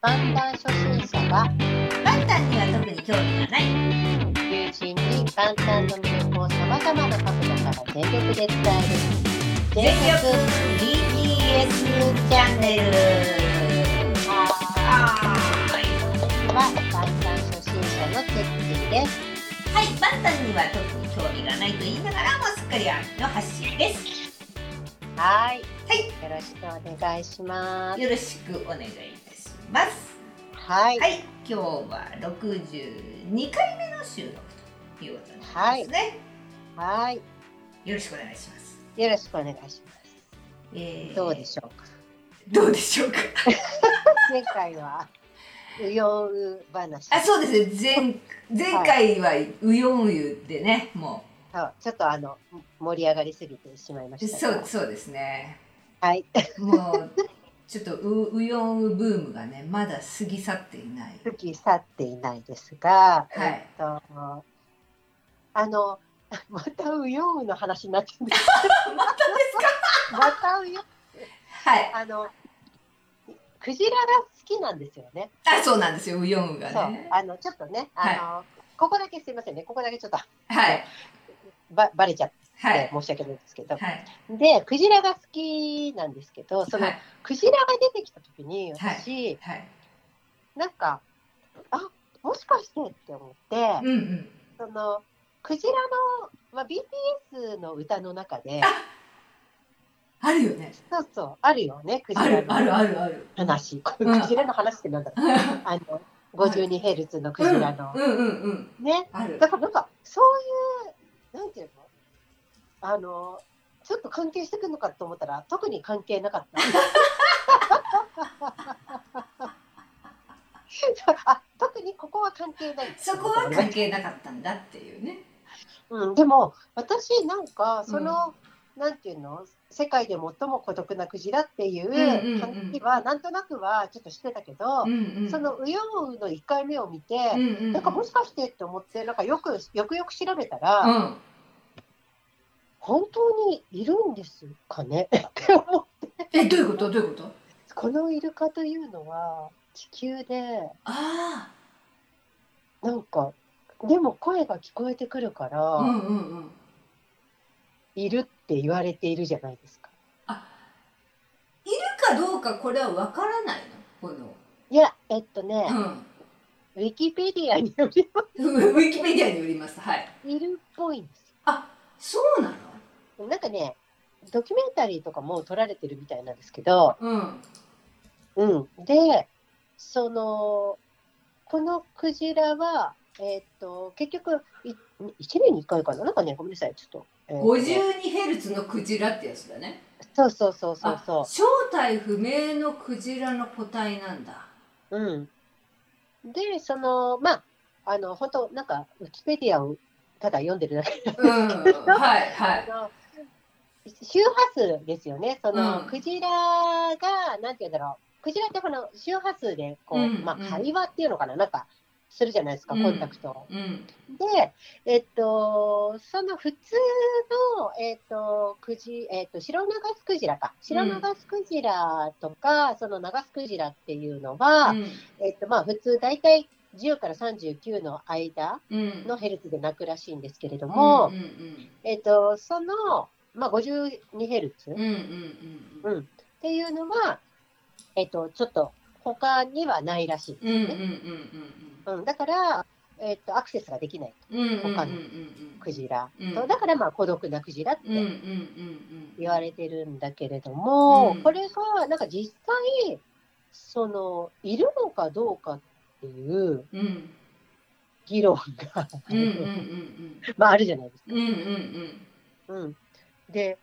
パンダ初心者がパンダには特に興味がない。友人に簡単の魅力をさまざまな角度から全力で伝える全力 BTS チャンネル。はい。はパンダ初心者のチェッキーです。はい、パンダには特に興味がないと言いながらもすっかりありの発信です。はい、はいよろしくお願いします。よろしくお願います。はい、はい、今日は62回目の収録ということになりますね。はい、よろしくお願いします。よろしくお願いします。えーどうでしょうか？どうでしょうか？前回はうよう話。あ、そうですね。前前回はうよんゆでね、もそうちょっとあの盛り上がりすぎてしまいまうしたが。そうそうですね。はい、もうちょっとううよんうブームがねまだ過ぎ去っていない。過ぎ去っていないですが、はいえっとあのまたうようの話になってるんです。またですか？またうよはい。あのクジラが好きなんですよね。あ、そうなんですよ。うよんうがね。あのちょっとねあの、ここだけすいませんねここだけちょっとはいばバレちゃってはい申し訳ないんですけど、はいでクジラが好きなんですけどその、はいクジラが出てきた時に私、はい。なんかあもしかしてって思って、うんうん。そのクジラの、まあ、BTS の歌の中でああるよね。そうそうあるよねクジあラるあるのあるある。話、クジラの話ってなんだろう、あの 52Hz のクジラの、うんうんうんうん。ねだ。からなんかそういうなんていうのあのちょっと関係してくるのかと思ったら特に関係なかった。あ特にここは関係ないそこは関係なかったんだっていうね。うん、でも私なんかその、なんていうの？世界で最も孤独なクジラっていんうんうんう話はなんとなくはちょっと知ってたけど、うんうん。そのウヨウの1回目を見て、うんうんうん。なんかもしかしてって思ってなんかよくよくよく調べたら、うん。本当にいるんですかね？って思ってえどういうこと？どういうこと？このイルカというのは地球であなんかでも声が聞こえてくるから、あ。うんうんうん。いるって言われているじゃないですか。いるかどうかこれはわからないの？この。いやえっとね、うん。ウィキペディアによりま ウィキペディアによります。はい。すいるっぽいんですそうなの？よ。なんかねドキュメンタリーとかも撮られてるみたいなんですけど、うん。うん、でそのこのクジラは、えっと結局い1年に1回かな？なんかねごめんなさいちょっと。えーと五十二ヘルツのクジラってやつだね。そうそうそうそうそあ正体不明のクジラの個体なんだ。う。うん、でそのまああの本当なんかウィキペディアをただ読んでるだけうん。はいはい。周波数ですよね。その、うんクジラが、なんて言うんだろう。クジラってこの周波数で、こう、まあ、うんうん会話っていうのかななんか、するじゃないですか、うんコンタクトを。うん。で、えっと、その普通の、えっと、クジ、えっと、白ナガスクジラか。白ナガスクジラとか、そのナガスクジラっていうのは、えっと、まあ、普通、大体10から39の間うん。のヘルツで鳴くらしいんですけれども、うんうんえっと、その、まあ、52Hz うん。うんうんうんうん、っていうのは、えっと、ちょっと他にはないらしい。うん。うんうんうんうん、だから、えっと、アクセスができないうんうん。うんうんうん他のうん。クジラ、うんそうだからまあ孤独なクジラってうんうんうん言われてるんだけれども、うんこれがなんか実際そのいるのかどうかっていううん。うん議論が、うんうんうん まああるじゃないですか。うん。で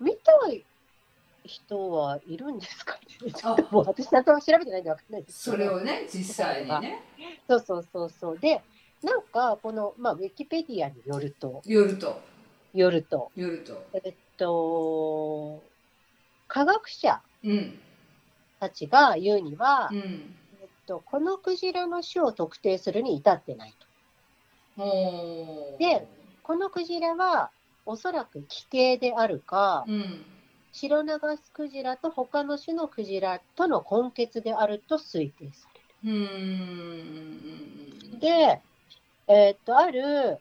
見たい人はいるんですかね？ちょっともう私ちゃんと調べてないんでわかんないですそれをね、実際にね、そうそうそうそう。で、なんか、この、まあ、ウィキペディアによると、よると、よると、よると。えっと、科学者うん。たちが言うには、うん。えっと、このクジラの種を特定するに至ってないと。で、このクジラは、おそらく奇形であるか、うん。シロナガスクジラと他の種のクジラとの根血であると推定される。うん。で、えーっと、ある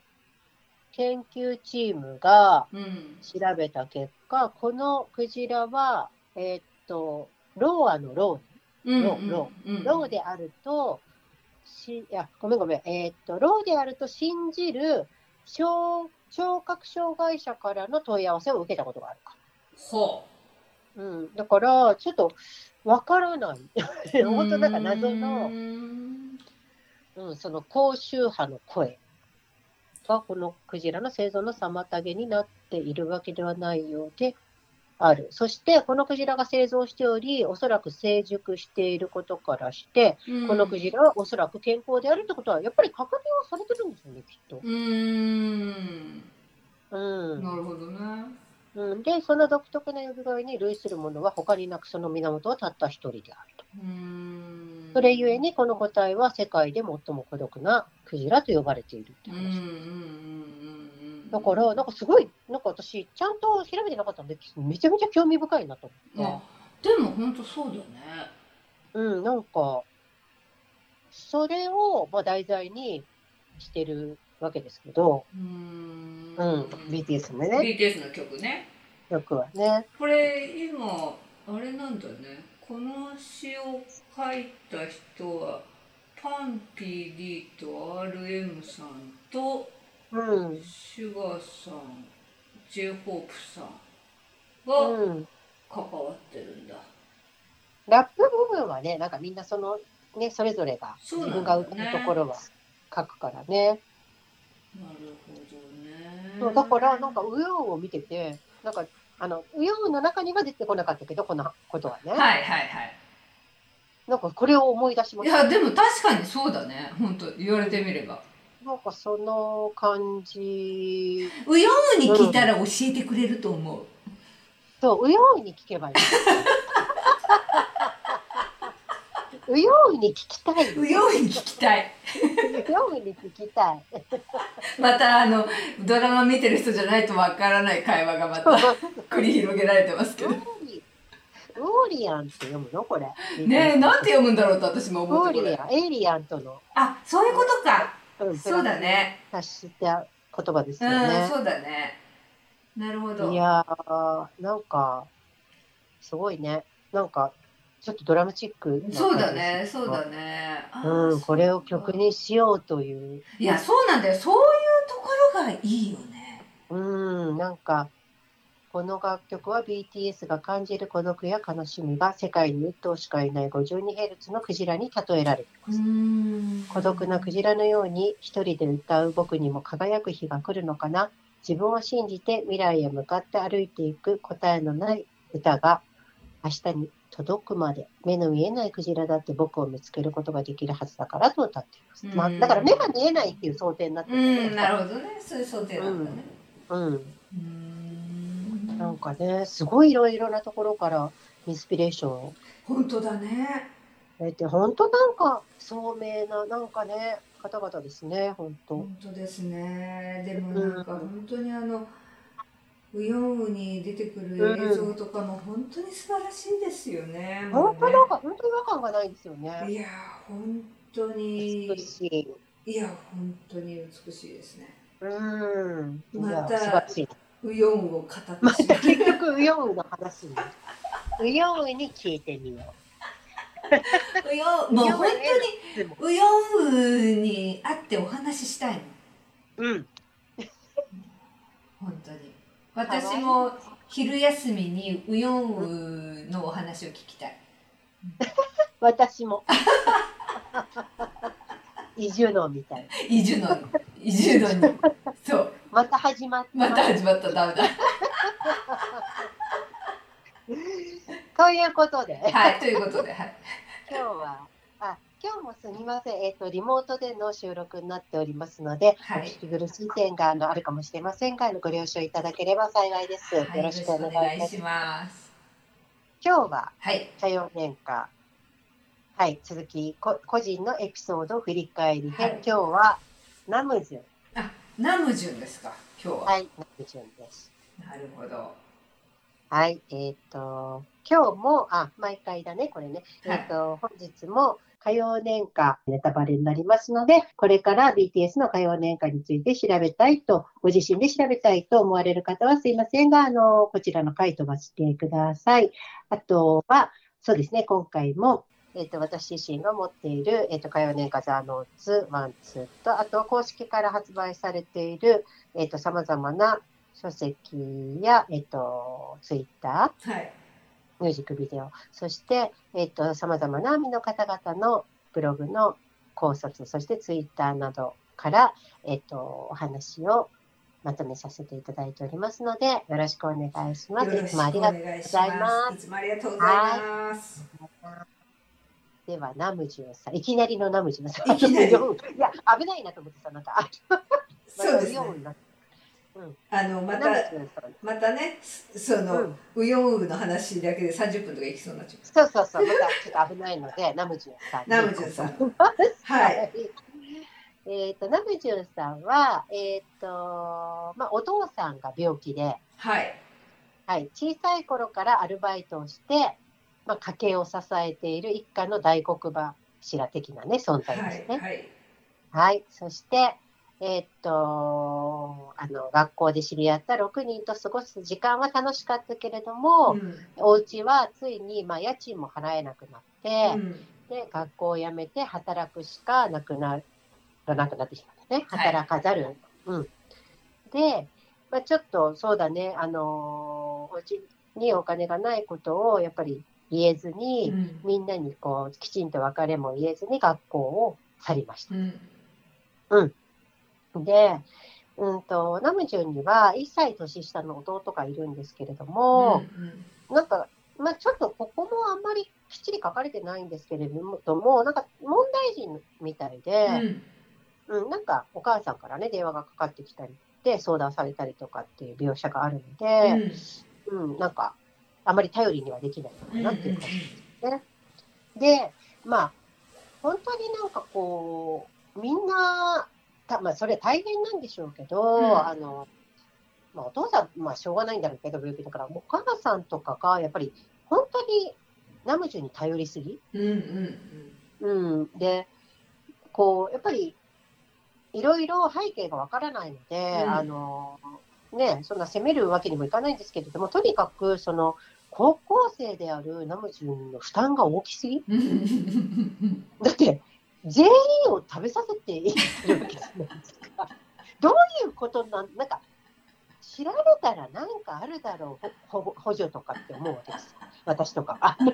研究チームがうん。調べた結果、このクジラは、えーっと、ローアのロうんロロー、ローであると、しいや、ごめんごめん、えーっと、ローであると信じる聴聴覚障害者からの問い合わせを受けたことがあるか。ほうん、だから、ちょっとわからない。う 本当なんか謎うの、んうん、その高周波の声がこのクジラの生存の妨げになっているわけではないようである。そして、このクジラが生存しており、おそらく成熟していることからして、このクジラはおそらく健康であるってことは、やっぱり確認はされてるんですよね、きっと。うんうん。なるほどねうん、で、その独特な呼び声に類するものは他になくその源はたった一人であると。うんそれゆえにこの個体は世界で最も孤独なクジラと呼ばれているってうんうんう。うんだから、なんかすごい、なんか私、ちゃんと調べてなかったんで、めちゃめちゃ興味深いなと思あって。でも本当そうだね。うん、なんか、それを、まあ、題材にしてるわけですけど、うん。うん、BTS のね、BTS の曲ね。曲はね。これ今あれなんだね。この詩を書いた人はパンピー D と RM さんとうん、シュガーさん j ホープさんうがん。関わってるんだ、ラップ部分はね、なんかみんなその、ね、それぞれが、自分が歌うところは書くからね。なるほどねそうだから、なんか、ウヨンを見てて、なんか、あの、ウヨンの中には出てこなかったけど、このことはね。はいはいはいなんか、これを思い出しまいした。やでも確かにそうだね本当言われてみればなんか、その感じ、うように聞いたら教えてくれると思う。そう、ウヨンに聞けばいい。ウヨンに聞きたい。うように聞きたい。ウヨンに聞きたい。またあのドラマ見てる人じゃないとわからない会話がまた 繰り広げられてますけど。ウォーリアンって読むの？これ。ねえなんて読むんだろうと私も思ってこれ。ーリアン、エイリアンとの、あそういうことかうん、そうだね。達した言葉ですうんよね。そうだね。なるほど。いやー、なんか、すごいね。なんか、ちょっとドラマチックそうだねそうだね。あうん、これを曲にしようという。いやそうなんだよ。そういうところがいいよね。うん、なんか、この楽曲は BTS が感じる孤独や悲しみが世界に1頭しかいない 52Hz のクジラに例えられています。ん。孤独なクジラのように一人で歌う僕にも輝く日が来るのかな。自分を信じて未来へ向かって歩いていく答えのない歌が明日に届くまで目の見えないクジラだって僕を見つけることができるはずだからと歌っています。まあ、うんだから目が見えないっていう想定になってうるんんなるほどね。そういう想定なんだね。うん。うんなんかね、すごいいろいろなところからインスピレーションを本当だね得て、本当なんか聡明な、なんかね、方々ですね、本当。本当ですねでもなんか本当にあのウヨンウに出てくる映像とかも本当に素晴らしいですよね。もう本当なんか、本当違和感がないですよねね。いや本当に美しい。いや本当に美しいですね。うん。また素晴らしい。ウヨンウを語ってまた結局、ウヨンウの話に。ウヨンウに聞いてみよう。ウヨンもう本当にウヨンウに会ってお話ししたいの。うん。本当に。私も昼休みにウヨンウのお話を聞きたい。私も。移住のみたいな。移住の移住のに。そう。また始まった。また始まったダメだ。ということで。はいということではい。今日は、あ、今日もすみません。えっ、と、リモートでの収録になっておりますので、はいお聞き苦しい点があのあるかもしれませんが、ご了承いただければ幸いです。はいよろしくお願いします。今日は、はい。多様年間。はい、続き、こ個人のエピソード振り返り編、はい今日は、ナムジュン。あ、ナムジュンですか。今日は。はい、ナムジュンです。なるほど。はい、えっ、と、今日も、あ、毎回だね、これね。はいえっ、と、本日も歌謡年歌ネタバレになりますので、これから BTS の歌謡年歌について調べたいと、ご自身で調べたいと思われる方はすいませんが、あの、こちらの回飛ばしてください。あとは、そうですね、今回も、えっ、と、私自身が持っている、えっ、と、花様年華 The Notes、one、two と、あと、公式から発売されている、えっ、と、様々な書籍や、えっ、と、ツイッター、はい。ミュージックビデオ、そして、えっ、と、様々な網の方々のブログの考察、そしてツイッターなどから、えっ、と、お話をまとめさせていただいておりますので、よろしくお願いします。いつもありがとうございま。ますいつもありがとうございます。では、ナムジュンさん、いきなりのナムジュンさん。いきなり いや、危ないなと思ってさ、なんか、あ そうですね あのまた。またねその、うんウヨンウの話だけで30分とかいきそうになっちゃそうそうそう、またちょっと危ないので、ナムジュンさんに。ナムジュンさんははい。えっ、と、ナムジュンさんは、えっ、と、まあ、お父さんが病気で、う。はい。はい、小さい頃からアルバイトをして、まあ、家計を支えている一家の大黒柱的なね、存在はい。ですね。はい。はい、そして、えっ、と、あの、学校で知り合った6人と過ごす時間は楽しかったけれども、うんお家はついに、まあ、家賃も払えなくなって、うんで、学校を辞めて働くしかなくならなくなってしまったね。はい働かざる。うん。で、まあ、ちょっとそうだね、あのーお家にお金がないことをやっぱり言えずに、うん。みんなにこう、きちんと別れも言えずに学校を去りました。うん。で、うんと、ナムジュンには1歳年下の弟がいるんですけれども、なんか、まあ、ちょっとここもあんまりきっちり書かれてないんですけれども、なんか問題児みたいで、うん、なんかお母さんからね、電話がかかってきたりで、相談されたりとかっていう描写があるので、うん、なんか、あまり頼りにはできないのかなっていう感じ。で、まあ、本当になんかこう、みんな、たまあ、それ大変なんでしょうけど、うん。あの、まあ、お父さん、まあ、しょうがないんだろうけど、病気だから、お母さんとかが、やっぱり、本当にナムジュに頼りすぎ。うんうん。うん、で、こう、やっぱり、いろいろ背景がわからないので、うん。あの、ね、そんな責めるわけにもいかないんですけれども、とにかく、その、高校生であるナムジュンの負担が大きすぎ？だって、全員を食べさせているわけじゃないですか。どういうことなん、なんか、調べたらなんかあるだろう、ほほ補助とかって思うわけです。私とか。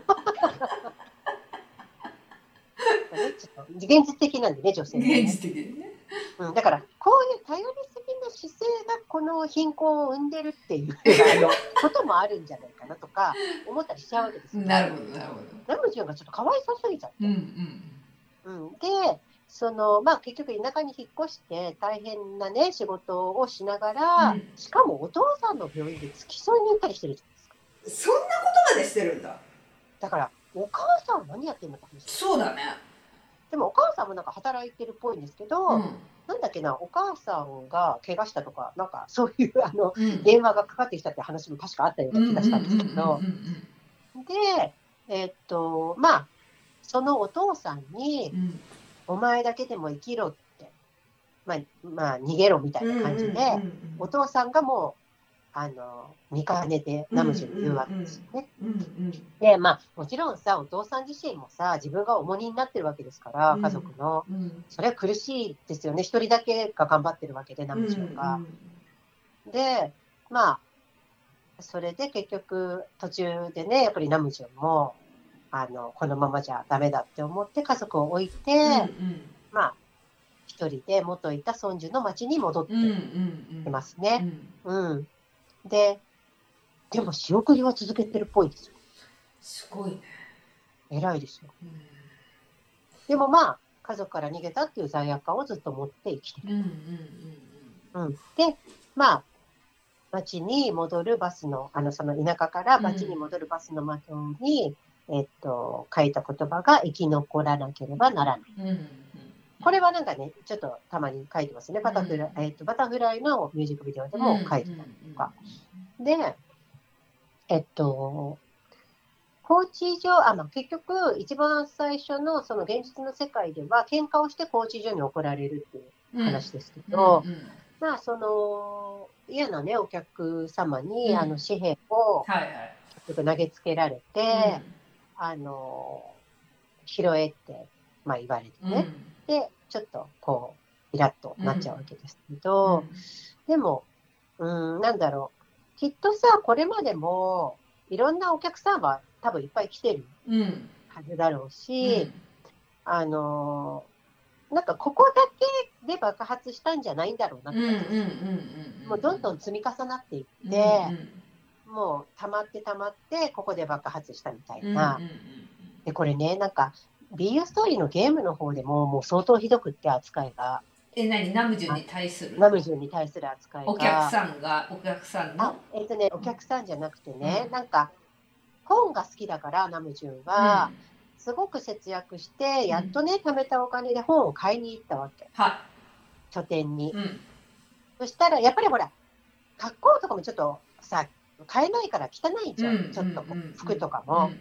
現実的なんでね、女性はね現実的にねうん、だから、こういう頼りすぎの姿勢がこの貧困を生んでるっていう あのこともあるんじゃないかなとか思ったりしちゃうわけですよ。なるほどなるほど。ナムジュンがちょっとかわいそうすぎちゃって。うんうん、で、そのまあ、結局田舎に引っ越して大変なね仕事をしながら、うん。しかもお父さんの病院で付き添いに行ったりしてるじゃないですか。そんなことまでしてるんだ。だから、お母さんは何やってんのって話。ですそうだねでもお母さんもなんか働いてるっぽいんですけど、うん。なんだっけな、お母さんが怪我したとか、なんか そういうあのうん。電話がかかってきたって話も確かあったような気がしたんですけど、で、えっと、まあ、そのお父さんに、お前だけでも生きろって、まあ、まあ、逃げろみたいな感じで、お父さんがもう、あの、見かねてナムジュに言うわけですよね。で、まあ、もちろんさ、お父さん自身もさ、自分が重荷になってるわけですから、うん家族の。それは苦しいですよね。一人だけが頑張ってるわけで、ナムジュが。で、まあ、それで結局、途中でね、やっぱりナムジュンも、あの、このままじゃダメだって思って家族を置いて、まあ、一人で元いたソンジュの町に戻ってきますね。うん。で、でも仕送りは続けてるっぽいですよ。すごいね偉いですよ。でもまあ、家族から逃げたっていう罪悪感をずっと持って生きてる。うん、で、まあ、町に戻るバスの、あの、その田舎から町に戻るバスの窓に、えっと、書いた言葉が生き残らなければならない。これはなんかね、ちょっとたまに書いてますね。バタフライ、えっと、バタフライのミュージックビデオでも書いてたりとか。で、えっと、コーチ所、あ、まあ、結局、一番最初のその現実の世界では、喧嘩をしてコーチ所に怒られるっていう話ですけど、うん。うん。まあ、その、嫌なね、お客様に、うん。あの、紙幣をはいはい。ちょっと投げつけられて、うん。あの、拾えって、まあ、言われてうん。ね。で、ちょっと、こう、イラッとなっちゃうわけですけど、でも、うん、なんだろう。きっとさ、これまでも、いろんなお客さんは多分いっぱい来てるうん。うんはずだろううし、ん。あのなんかここだけで爆発したんじゃないんだろうなってもうどんどん積み重なっていうんって、もう溜まって溜まって、ここで爆発したみたいな。うんうん。で、これね、なんか、BU ストーリーのゲームの方でももう相当ひどくって扱いが、え何？ナムジュに対する？ナムジュンに対する扱いが。お客さんがお客さんあの、えっ、とね、お客さんじゃなくてね、うん。なんか、本が好きだから、ナムジュンは、すごく節約して、やっとね、貯めたお金で本を買いに行ったわけ。は書店に。うん。そしたら、やっぱりほら、格好とかもちょっとさ、買えないから汚いじゃん、うんちょっとこううんうん服とかうんも。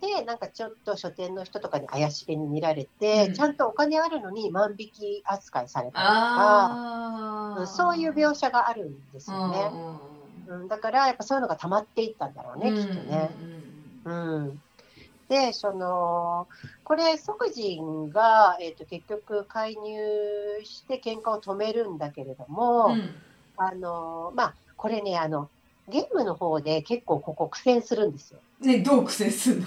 で、なんかちょっと書店の人とかに怪しげに見られて、うん。ちゃんとお金あるのに万引き扱いされたりとか、そういう描写があるんですよね。うんだから、やっぱそういうのが溜まっていったんだろうね、きっとね。うん、で、その、これ、即人が、えっ、と、結局介入して喧嘩を止めるんだけれども、うんうん。あの、まあ、これね、あの、ゲームの方で結構ここ苦戦するんですよ。ねどう苦戦するの？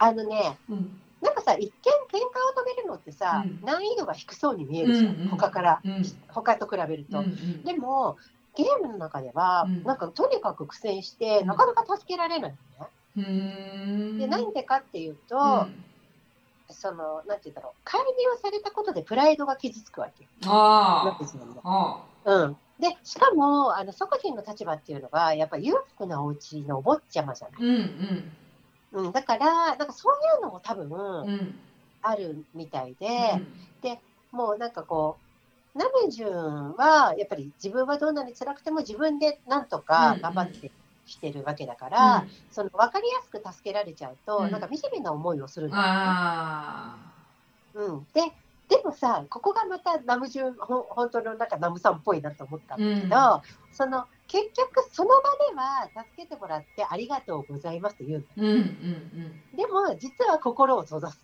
あのね、うん。なんかさ、一見喧嘩を止めるのってさ、うん。難易度が低そうに見えるじゃん、うんうん。他から、うん。他と比べると。うんでも、ゲームの中では、うん。なんかとにかく苦戦して、うん。なかなか助けられないのね。うんうん。で、なんでかっていうと、うん。その、なんて言うんだろう、介入されたことでプライドが傷つくわけ。ああうん。で、しかも、あの、即人の立場っていうのが、やっぱ裕福なお家のお坊ちゃまじゃない。うんうんうん。だから、なんかそういうのも多分、うんあるみたいで、もうなんかこう、ナムジュンは、やっぱり自分はどんなに辛くても自分でなんとか頑張ってしてるわけだから、その分かりやすく助けられちゃうと、うんなんか惨めな思いをするんだよね。あうん。で、でもさ、ここがまたナムジュン、本当のなんかナムさんっぽいなと思ったんだけど、うんその、結局その場では助けてもらってありがとうございますと言ううんうんうん。の。でも、実は心を閉ざす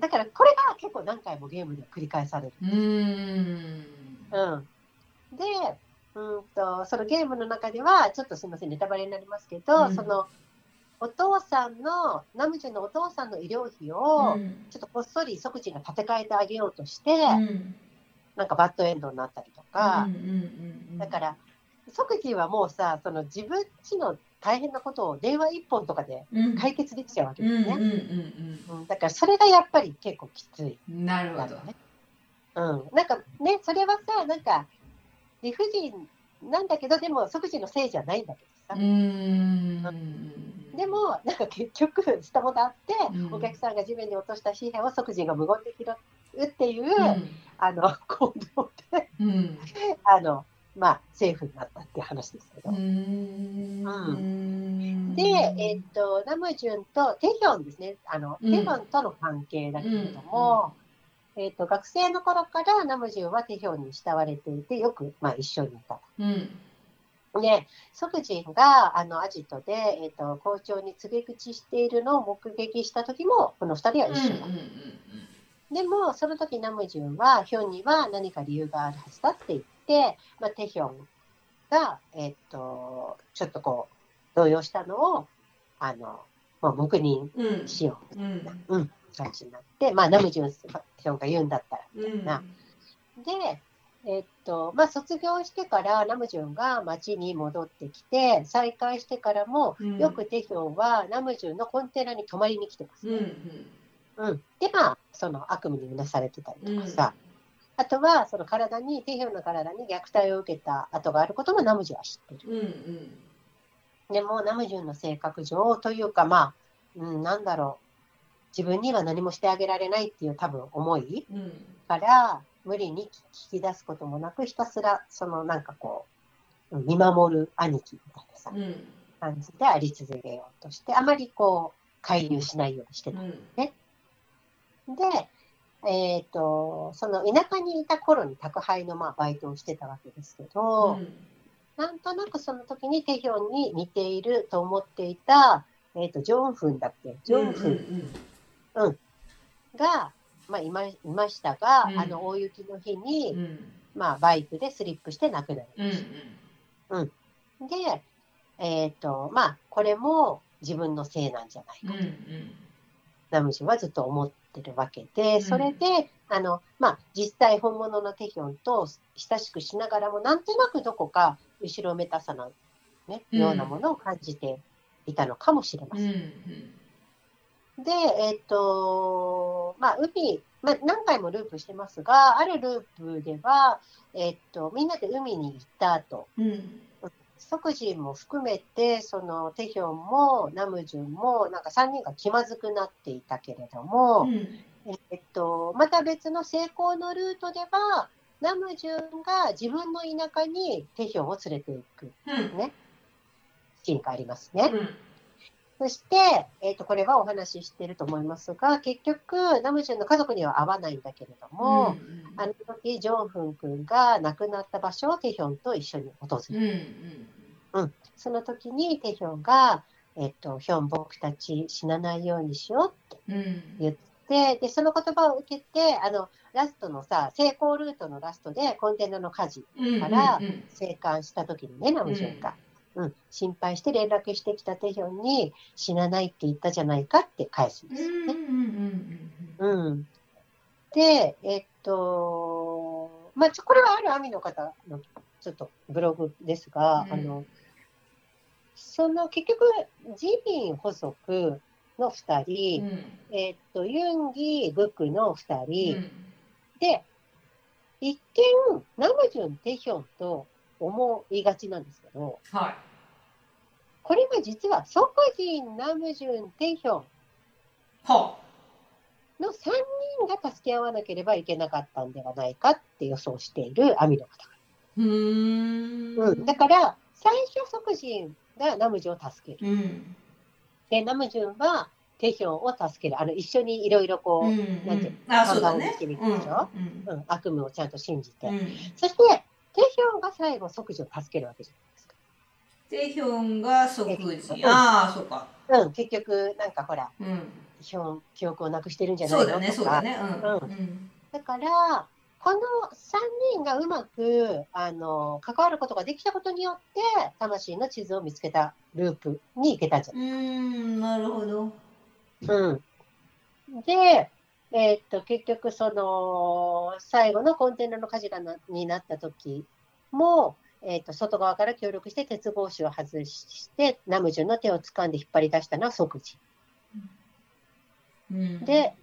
だから、これが結構何回もゲームで繰り返される。うんうん。うん。で、うんと、そのゲームの中では、ちょっとすみません、ネタバレになりますけど、うん。その、お父さんの、ナムジュンのお父さんの医療費を、ちょっとこっそり即時が立て替えてあげようとして、うん。なんかバッドエンドになったりとか、うんうんうんだから、即時はもうさ、その自分ちの大変なことを電話一本とかでうん解決できちゃうわけうんですね。だから、それがやっぱり結構きつい。うんなるほどね。うん。なんかね、それはさ、なんか、理不尽なんだけど、でも即時のせいじゃないんだけどさ。うんでも、なんか結局、下もだって、うんお客さんが地面に落とした紙幣を即時が無言で拾うっていう、うん。あの、行動で、うん。あの、まあ、セーフになったっていう話ですけど。うん。で、えっと、ナムジュンとテヒョンですね、あの、うん。テヒョンとの関係だけれども、えっと、学生の頃からナムジュンはテヒョンに慕われていて、よく、まあ、一緒にいた。うん。で、ソクジンが、あの、アジトで、えっと、校長に告げ口しているのを目撃した時も、この二人は一緒だ。でも、その時ナムジュンは、ヒョンには何か理由があるはずだって言って、まあ、テヒョンが、えっと、ちょっとこう、動揺したのを、あの、もう黙認うんしよう。うん。うん、感じになって、まあ、ナムジュンヒョンが言うんだったら、うん。な。で、えっと、まあ、卒業してからナムジュンが町に戻ってきて、再会してからも、うん。よくテヒョンはナムジュンのコンテナに泊まりに来てますうんね。うん。で、まあ、その悪夢にうなされてたりとかさ、うんあとは、その体に、テヒの体に虐待を受けた跡があることもナムジュンは知ってる。うんうんでも、ナムジュンの性格上というか、まあ、うん、なんだろう。自分には何もしてあげられないっていう多分思いうんから、無理に聞き出すこともなく、ひたすら、そのなんかこう、うん見守る兄貴みたいなさ、うん感じであり続けようとして、あまりこう、介入しないようにしてた。うんで、えっ、と、その田舎にいた頃に宅配のまあバイトをしてたわけですけど、なんとなくその時にテヒョンに似ていると思っていた、えっ、と、ジョンフンだっけ？ジョンフン。が、まあ、いまいましたが、うん。あの大雪の日うんに、うん。まあ、バイクでスリップして亡くなうんりました。で、えっ、と、まあ、これも自分のせいなんじゃないうんかと、うんナムジュはずっと思ってるわけで、ん。それで、あの、まあ、実際本物のテヒョンと親しくしながらも、なんとなくどこか後ろめたさの、ね、うん。ようなものを感じていたのかもしれません。うん。で、えっ、と、まあ、海、まあ、何回もループしてますが、あるループでは、えっ、と、みんなで海に行った後、うん即時も含めて、そのテヒョンもナムジュンも、なんか3人が気まずくなっていたけれども、うん。えっと、また別の成功のルートでは、ナムジュンが自分の田舎にテヒョンを連れていくうん。ね、シーンがありますね。うんそして、えっと、これはお話ししていると思いますが、結局、ナムジュンの家族には会わないんだけれども、あの時、ジョンフン君が亡くなった場所をテヒョンと一緒に訪れる。うんうんその時にテヒョンが、えっと、ヒョン、僕たち死なないようにしようってうん。言って、で、その言葉を受けて、あの、ラストのさ、成功ルートのラストでコンテナの火事、うんからうん。生還した時にね、ナムジュンが。うん、心配して連絡してきたテヒョンに死なないって言ったじゃないかって返すんですよね。うんうんうんうん。で、えっと、まあ、ちょこれはあるアミの方のちょっとブログですが、うん。あの、その結局、ジミン補足の2う人、ん。えっと、ユンギ、グクの2う人、ん。で、一見、ナムジュン、テヒョンと思いがちなんですけど、はい。これが実は、ソクジン、ナムジュン、テヒョンはの3人が助け合わなければいけなかったんではないかって予想しているアミの方がうーん。うん、だから、最初、即人がナムジュンを助ける。うん。で、ナムジュンはテヒョンを助ける。あの、一緒にいろいろこう、うんなんていうあそうだね。看板をつけに行くでしょ？うん。うん悪夢をちゃんと信じて。うん。そして、テヒョンが最後、即時を助けるわけじゃないですか。テヒョンが即時。ああそうか。うん、結局、なんかほら、うん。テヒョン、記憶をなくしてるんじゃないのそうだねそうとか。だね。うん。ううん。だから、この3人がうまくあの関わることができたことによって、魂の地図を見つけたループに行けたんじゃうーんなるほど。うん。で、えーっと、結局、その、最後のコンテナの火事がなになった時も、えーっと、外側から協力して鉄格子を外して、ナムジュンの手を掴んで引っ張り出したのは即時。うんで、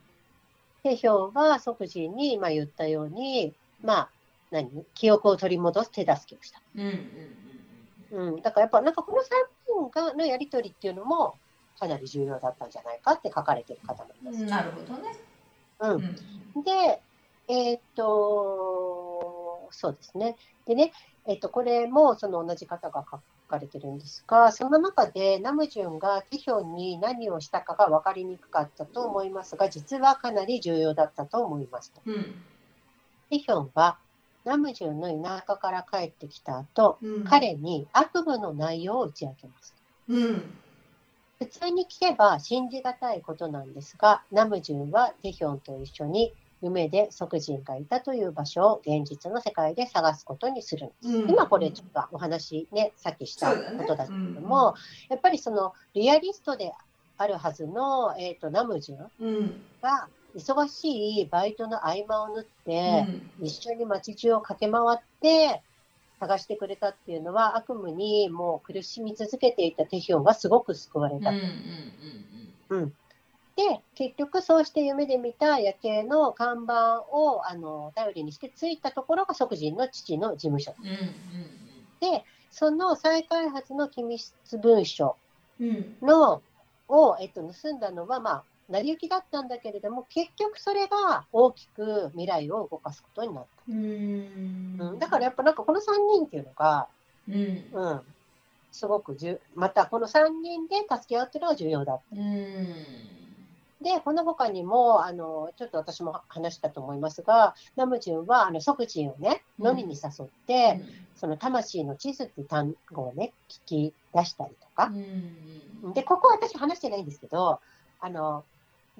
テヒョンは即時に、まあ、言ったように、まあ、何？記憶を取り戻す手助けをした。うんうんうん。だからやっぱ、なんかこの3人がのやりとりっていうのも、かなり重要だったんじゃないかって書かれてる方なんです。うんなるほどねうんう。んで、えーっと、そうですね。でね、えーっと、これもその同じ方が書かれてるんですが、その中でナムジュンがテヒョンに何をしたかが分かりにくかったと思いますが、実はかなり重要だったと思いますと。うんテヒョンはナムジュンの田舎から帰ってきた後、うん彼に悪夢の内容を打ち明けます。うん普通に聞けば信じがたいことなんですが、ナムジュンはテヒョンと一緒に夢で即人がいたという場所を現実の世界で探すことにするんです。うん。今これちょっとお話ね、さっきしたことだけれどうんも、やっぱりそのリアリストであるはずの、えー、とナムジュンうん。が忙しいバイトの合間を縫って、一緒に街中を駆け回って探してくれたっていうのは悪夢にもう苦しみ続けていたテヒョンがすごく救われた。うんで結局そうして夢で見た夜景の看板をあの頼りにして着いたところが即人の父の事務所。でその再開発の機密文書うんうん。のを、えっと、盗んだのは、まあ、成り行きだったんだけれども結局それが大きく未来を動かすことになっうん。た、うん、だからやっぱなんかこの3人っていうのが、うん。うん、すごくじゅ、またこの3人で助け合うっていうのが重要だった。うん。で、この他にも、あの、ちょっと私も話したと思いますが、ナムジュンは、あの、即人をね、うん。飲みに誘って、その魂の地図っていう単語をね、聞き出したりとか。う。ん。で、ここ私話してないんですけど、あの、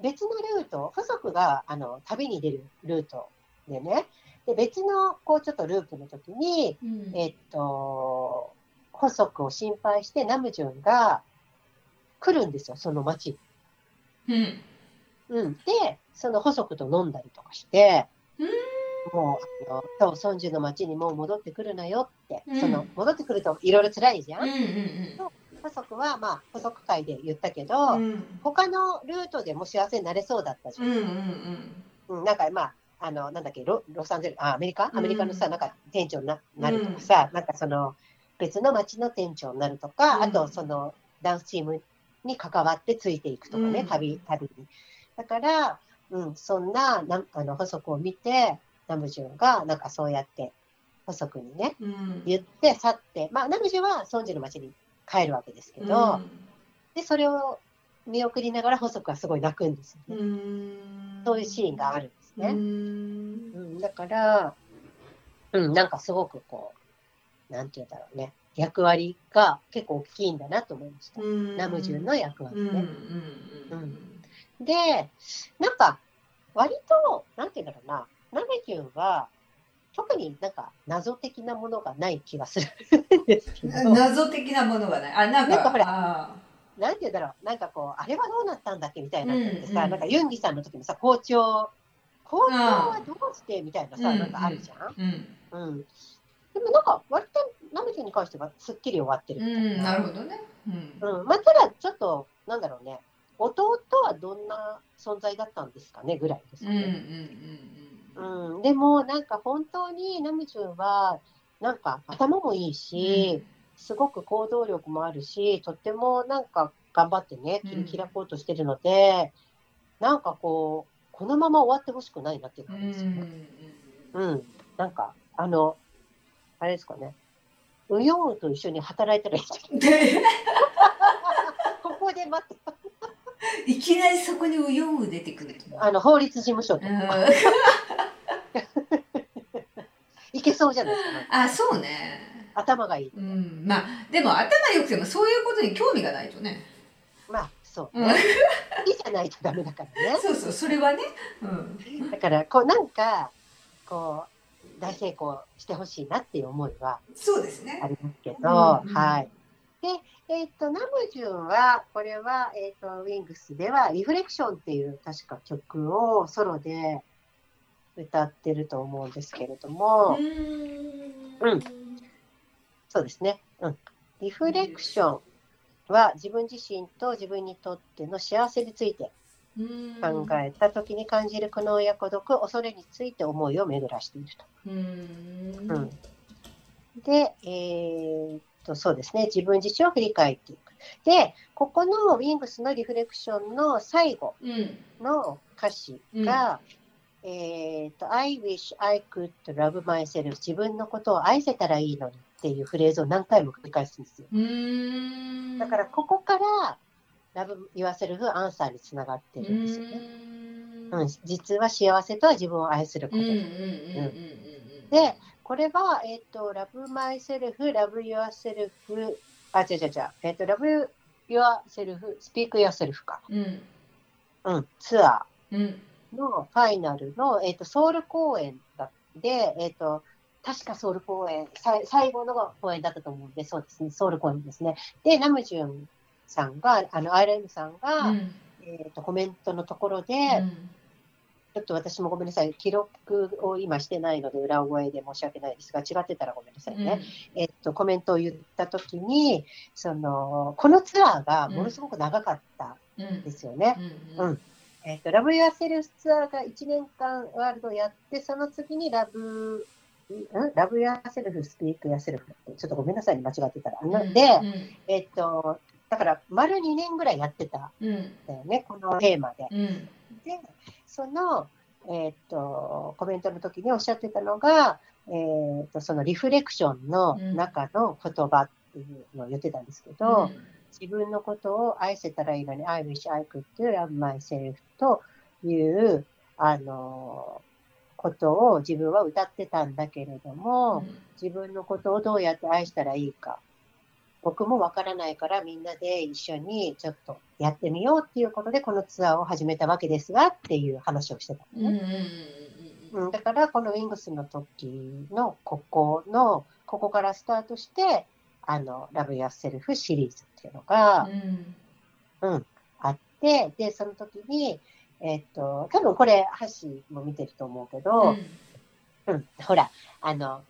別のルート、補足が、あの、旅に出るルートでね、で、別の、こう、ちょっとループの時に、うんえっと、補足を心配して、ナムジュンが来るんですよ、その町に。うんうん。で、その補足と飲んだりとかして、うんもう、あの、そう、孫樹の町にもう戻ってくるなよって、うんその、戻ってくるといろいろ辛いじゃん。うんうん補足は、まあ、補足会で言ったけど、うん。他のルートでも幸せになれそうだったじゃん。うんうんうん、なんか、まあ、あの、なんだっけ、ロロサンゼルス、あ、アメリカ？アメリカのさ、うんなんか店長にななるとかさ、なんかその、別の町の店長になるとか、うん。あと、その、ダンスチームに関わってついていくとかね、うん。旅、旅に。だから、うん、そんな、なあの、補足を見て、ナムジュンが、なんかそうやって、補足にね、うん。言って去って、まあ、ナムジュンはソンジュの町に帰るわけですけど、で、それを見送りながら補足はすごい泣くんですよね。うん。そういうシーンがあるんですね。うん。うん、だから、うん、なんかすごくこう、なんて言うんだろうね、役割が結構大きいんだなと思いました。ナムジュンの役割うんうんね。うん。で、なんか、割と、なんて言うんだろうな、ナムジュンは、特になんか謎的なものがない気がする 謎的なものがない。あ、なんか、なんかほらあなんて言うんだろう、なんかこう、あれはどうなったんだっけみたいなのってさ、うんうんなんかユンギさんの時もさ、校長、校長はどうしてみたいなさ、うんなんかあるじゃん？ーうん。うん。でもなんか、割とナムジュンに関してはすっきり終わってるうみたいん、なるほどね。うん。うん。まあ、ただ、ちょっと、なんだろうね、弟はどんな存在だったんですかねぐらいですうんうんかね。うん。でも、なんか本当にナムジュンは、なんか頭もいいし、すごく行動力もあるし、とってもなんか頑張ってね、切り開こうとしてるので、なんかこう、このまま終わってほしくないなっていううん。う感じですよね。ん。うん。なんか、あの、あれですかね。ウヨンウと一緒に働いたらいいんじゃないで、ここで待って、いきなりそこにウヨンウ出てくると。あの、法律事務所とうか、んいけそうじゃないですか。あ、そうね。頭がいい。うん。まあ、でも頭良くてもそういうことに興味がないとね。まあ、そううんね。いいじゃないとダメだからね。そうそう、それはね。うん。だから、こう、なんか、こう、大成功してほしいなっていう思いはそうですねあ。りますけど、うんうんはい。で、えっ、と、ナムジュンは、これは、えっ、と、ウィングスでは、リフレクションっていう確か曲をソロで歌ってると思うんですけれども、うんそうですね。うん。リフレクションは自分自身と自分にとっての幸せについて考えた時に感じる苦悩や孤独、恐れについて思いを巡らしていると。うん。うんで、えーっと、そうですね。自分自身を振り返っていく。で、ここのウィングスのリフレクションの最後うん。の歌詞が、えーっと、I wish I could love myself 自分のことを愛せたらいいのにっていうフレーズを何回も繰り返すんですよ。うん。だから、ここから、Love Yourself Answer につながってるんですよね。うんうん、実は幸せとは自分を愛することだ。で、これは、えっ、と、Love Myself, Love Yourself, あ、違う違う違う、えっ、と、Love Yourself, Speak Yourself か。うんうん、ツアうんーのファイナルの、えっ、と、ソウル公演だで、えっ、と、確かソウル公演、最後の公演だったと思うんで、そうですね、ソウル公演ですね。で、ナムジュンさんが、あの、RM さんが、うん。えっ、と、コメントのところで、うん。ちょっと私もごめんなさい、記録を今してないので、うろ覚えで申し訳ないですが、違ってたらごめんなさいね。えっと、コメントを言ったときに、その、このツアーがものすごく長かったうん。んですよね。うん。うんえっと、 Love Yourself ツアーが1年間ワールドやって、その次に Love、ん？ラブ・ユア・セルフ、スピーク・やセルフって、ちょっとごめんなさいね、間違ってたら。なで、えっと、だから、丸2年ぐらいやってた。んうん。だよね、このテーマで。うん。で、その、えっと、コメントの時におっしゃってたのが、えっと、そのリフレクションの中の言葉ってっていうのを言ってたんですけど、自分のことを愛せたらいいのに、I wish I could love myself という、あの、ことを自分は歌ってたんだけれども、自分のことをどうやって愛したらいいか。僕もわからないからみんなで一緒にちょっとやってみようっていうことでこのツアーを始めたわけですがっていう話をしてたのね。うん、だからこのウィングスの時のここのここからスタートしてあのラブ・ヤ・セルフシリーズっていうのが、うん、うん、あってでその時にえっと、多分これ、箸も見てると思うけど、うん、うん、ほら、あの、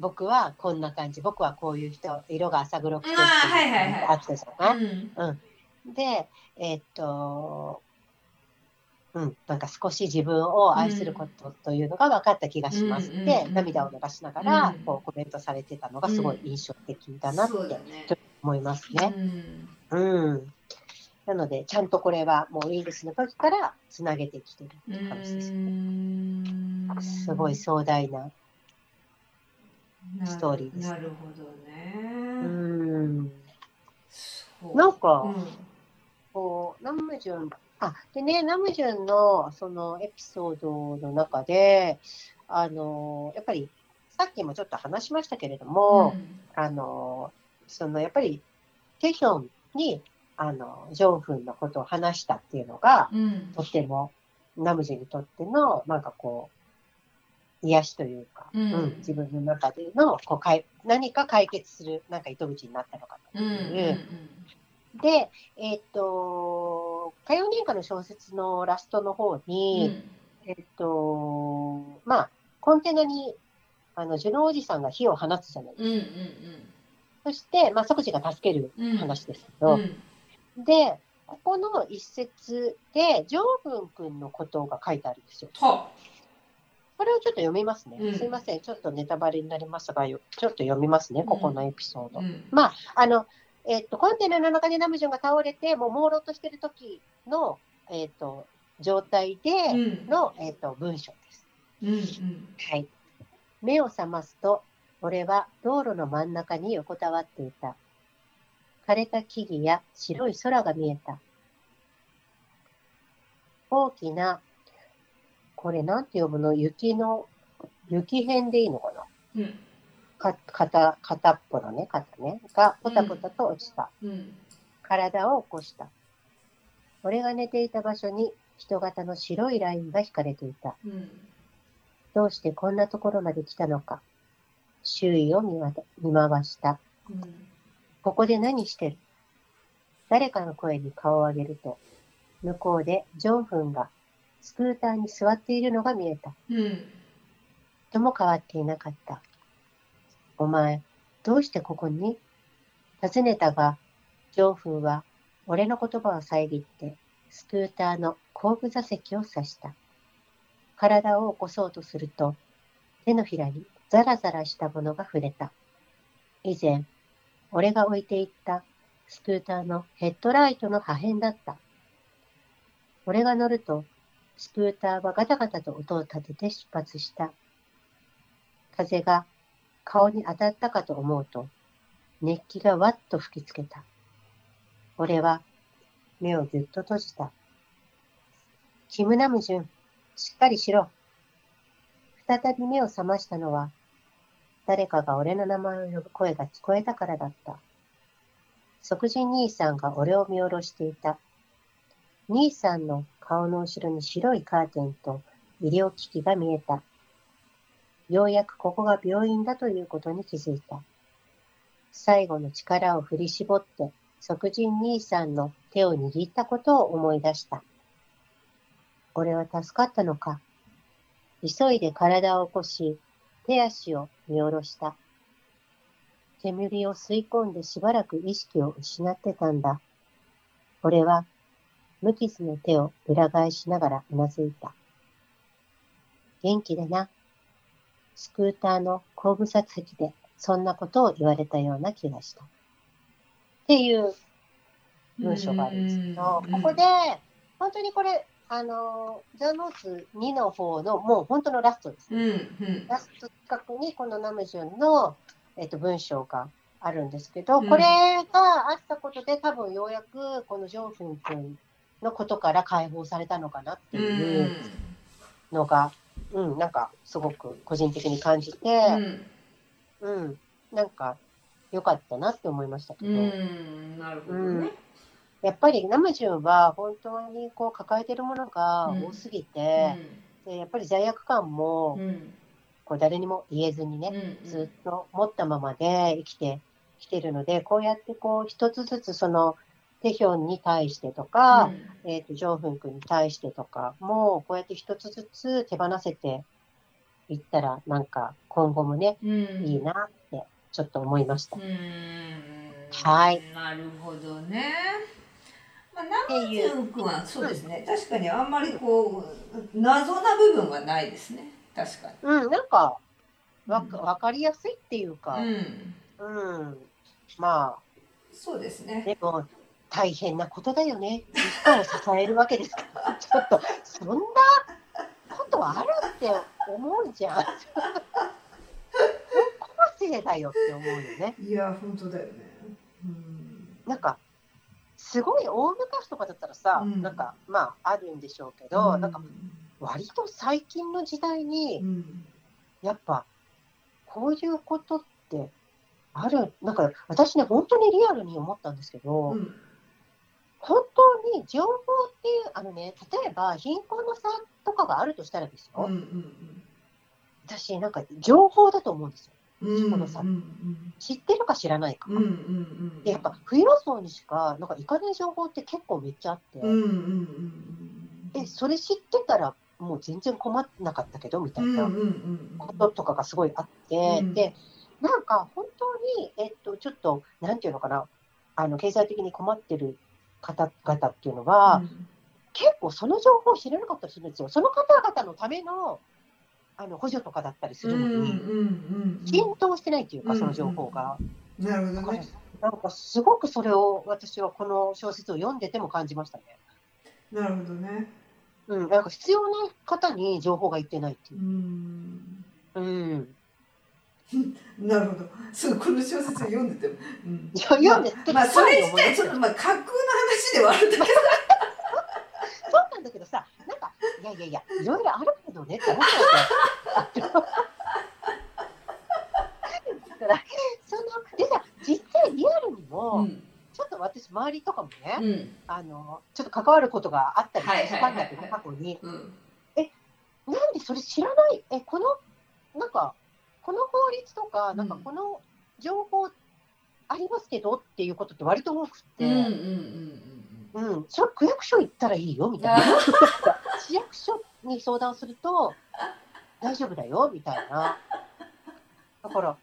僕はこんな感じ、僕はこういう人、色が浅黒くてあったじゃない、うん、で、えー、っと、うん、なんか少し自分を愛することというのが分かった気がしますって、涙を流しながらこうコメントされてたのがすごい印象的だなって思いますね。うん、うんなので、ちゃんとこれはもうウィングスの時からつなげてきてるって感じですね。すごい壮大なストーリーです。なるほどね。うん。なんか、うん、こう、ナムジュン、あ、でね、ナムジュンのそのエピソードの中で、あの、やっぱり、さっきもちょっと話しましたけれども、うん、あの、そのやっぱり、テヒョンにあの、ジョンフンのことを話したっていうのが、うん、とっても、ナムジにとっての、なんかこう、癒しというか、うん、うん、自分の中でのこうかい何か解決するなんか糸口になったのかという。で、えー、っと、火曜年間の小説のラストの方に、うん、えー、っと、まあ、コンテナに、あの、ジュノおじさんが火を放つじゃないですか。うんうんうん、そして、まあ、即時が助ける話ですけど、うんで、ここの一節で、ジョーブン君のことが書いてあるんですよ。はこれをちょっと読みますね。うん、すいません。ちょっとネタバレになりますが、ちょっと読みますね。ここのエピソード。うん、まあ、あの、えっ、ー、と、コンテナの中でナムジョンが倒れて、もう朦朧としてる時の、えっ、ー、と、状態での、うん、えっ、と、文章です。うんうん、はい。目を覚ますと、俺は道路の真ん中に横たわっていた。枯れた木々や白い空が見えた。大きな、これなんて読むの？雪の、雪片でいいのかな、うん、か片片っぽのね、肩ね、がポタポタと落ちた。うん、体を起こした。俺が寝ていた場所に人型の白いラインが引かれていた。うん、どうしてこんなところまで来たのか。周囲を見回した。うんここで何してる？誰かの声に顔を上げると、向こうでジョンフンがスクーターに座っているのが見えた。うん。とも変わっていなかった。お前、どうしてここに？尋ねたが、ジョンフンは俺の言葉を遮って、スクーターの後部座席を指した。体を起こそうとすると、手のひらにザラザラしたものが触れた。以前、俺が置いていったスクーターのヘッドライトの破片だった。俺が乗ると、スクーターはガタガタと音を立てて出発した。風が顔に当たったかと思うと、熱気がわっと吹きつけた。俺は目をぎゅっと閉じた。キムナムジュン、しっかりしろ。再び目を覚ましたのは、誰かが俺の名前を呼ぶ声が聞こえたからだった。即人兄さんが俺を見下ろしていた。兄さんの顔の後ろに白いカーテンと医療機器が見えた。ようやくここが病院だということに気づいた。最後の力を振り絞って、即人兄さんの手を握ったことを思い出した。俺は助かったのか。急いで体を起こし、手足を見下ろした。煙を吸い込んでしばらく意識を失ってたんだ。俺は無傷の手を裏返しながらうなずいた。元気でな。スクーターの後部座席でそんなことを言われたような気がした。っていう文章があるんですけど、ここで、本当にこれ、あの、ザ・ノーツ2の方の、もう本当のラストですね。うんうん、ラスト近くにこのナムジュンの、えっと、文章があるんですけど、うんこれがあったことで多分ようやくこのジョンフン君のことから解放されたのかなってういうのが、うん、なんかすごく個人的に感じて、うんうん、なんか良かったなって思いましたけど、うんなるほどね。やっぱりナムジュンは本当にこう抱えてるものが多すぎて、でやっぱり罪悪感もうんこう誰にも言えずにね、うんずっと持ったままで生きてきてるので、こうやってこう一つずつそのテヒョンに対してとか、えっ、と、ジョンフン君に対してとかも、こうやって一つずつ手放せていったら、なんか今後もね、うん。いいなってちょっと思いました。はい。なるほどね。まあ、ていう。ナムジュン君はそうですね、確かにあんまりこう謎な部分はないですね。確かに。うん、なんかわわかりやすいっていうか、うん、うん、まそうですあ、ね。でも大変なことだよね。一家を支えるわけですから、ちょっと、そんなことあるって思うじゃん。高校生だよって思うよね。いや本当だよね。うん、なんか、すごい大昔とかだったらさ、うんなんか、まあ、あるんでしょうけど、うんなんか、割と最近の時代に、うんやっぱ、こういうことってある、なんか、私ね、本当にリアルに思ったんですけど、うん本当に情報っていう、あのね、例えば貧困の差とかがあるとしたらですよ、うんうん私、なんか情報だと思うんですよ。うんこのさうん。うん知ってるか知らないか。うんうんうん。でやっぱ富裕層にしかなんか行かない情報って結構めっちゃあって、うんうんうんえ、それ知ってたらもう全然困んなかったけどみたいなうんうんうん。こととかがすごいあって、うん。で、なんか本当に、えっと、ちょっと、なんていうのかな、あの経済的に困ってる方々っていうのは、結構その情報を知らなかったりするんですよ。その方々のためのあの補助とかだったりするのに、ん浸透してないっていうか、うんその情報が。なるほどね。なんかすごくそれを私はこの小説を読んでても感じましたね。なるほどね。うん、なんか必要な方に情報がいってないっていうう。ん。うん。なるほど。そうこの小説読んでても。うんいや読んで、まあそれ自体ちょっとまあ架空の話ではあるんだけど。そうなんだけどさ、なんか、いやいやいや、いろいろあるけどねって思っちゃうと。だから、その、でさ、実際リアルにも、うんちょっと私、周りとかもね、うんあの、ちょっと関わることがあったりはいしたんだけど、過去に。うんなんでそれ知らない？え、この、この法律とか、なんかうんこの情報ありますけどっていうことって割と多くて、うんうんうんうん、それ区役所行ったらいいよみたいな。市役所に相談すると大丈夫だよみたいな。だから、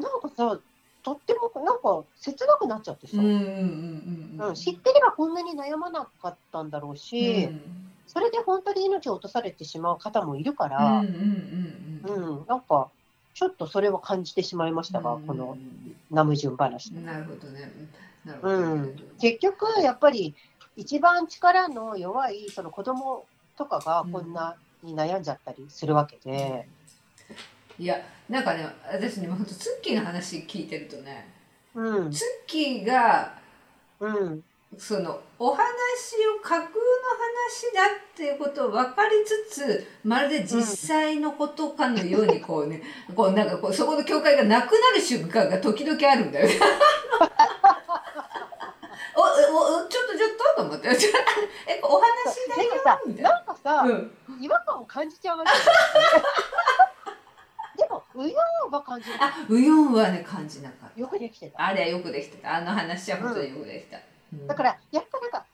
なんかさ、とってもなんか切なくなっちゃってさ、うん知ってればこんなに悩まなかったんだろうし、うん。それで本当に命を落とされてしまう方もいるかうんら、うん、なんか、ちょっとそれを感じてしまいましたが、このナムジュン話。なるほどね。なるほうど。ねん、結局、やっぱり一番力の弱いその子供とかがこんなに悩んじゃったりするわけで、いやなんかね私ね本当ツッキーの話聞いてるとねうん、ツッキーがうん、そのお話を架空の話だっていうことを分かりつつまるで実際のことかのようにこうね、こうなんかこうそこの境界がなくなる瞬間が時々あるんだよね。おおおちょっとちょっとと思って えお話だよみたいな。なんかさ、うん違和感を感じちゃうわけでも、うようは感じる。あウヨンはね感じなかった。よくできてた。あれはよくできてた。あの話は本当によくできた。うんだから、やっぱなんか、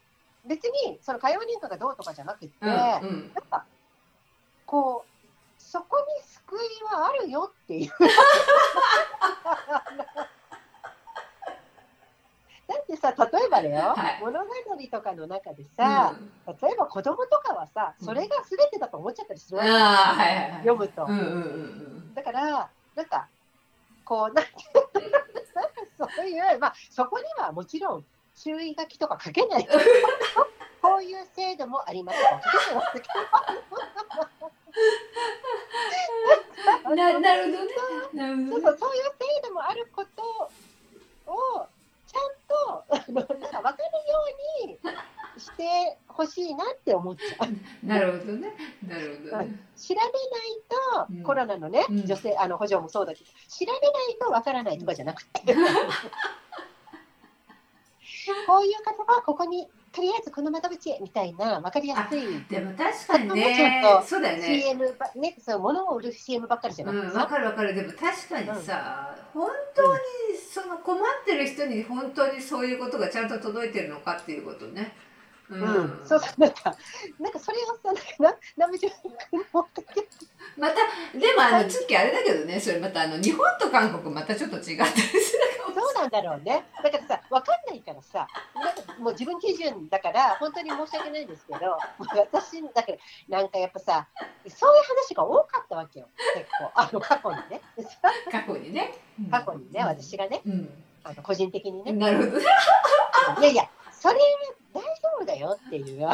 別にその会話人とかどうとかじゃなくて、うんうんなんか、こう、そこに救いはあるよっていう。だってさ、例えばだよ、はい物語とかの中でさ、例えば子供とかはさ、それが全てだと思っちゃったりするわけ、ああはいはいはい。読むと。うんうんうんうん。だから、なんか、こう、なんか そういう、まあ、そこにはもちろん注意書きとか書けない。こういう制度もあります。ななるほどね。そうそうそういう制度もあることをちゃんとなんか分かるようにしてほしいなって思っちゃう。なるほどね。なるほど、ね、調べないと、うん、コロナのね、女性あの補助もそうだけど、調べないとわからないとかじゃなくて。こういう方はここにとりあえずこの窓口へみたいなわかりやすいでも確かにちょねっ、とそうだよね。CM ばねそう物を売る CM ばっかりじゃなくてうん、わさ、かるわかる。でも確かにさ、本当にその困ってる人に本当にそういうことがちゃんと届いてるのかっていうことね。ううんそうそうなんかなんかそれをさなんかなナムジュン君持ってきてまたでもあの月あれだけどねそれまたあの日本と韓国またちょっと違ったりするかもそうなんだろうね。だからさ、わかんないからさ、もう自分基準だから、本当に申し訳ないんですけど、私、だから、なんかやっぱさ、そういう話が多かったわけよ、結構、あの過去にね。過去にね。過去にね、私がね、うん。あの個人的にね、なるほどね。いやいや、それ大丈夫だよっていう。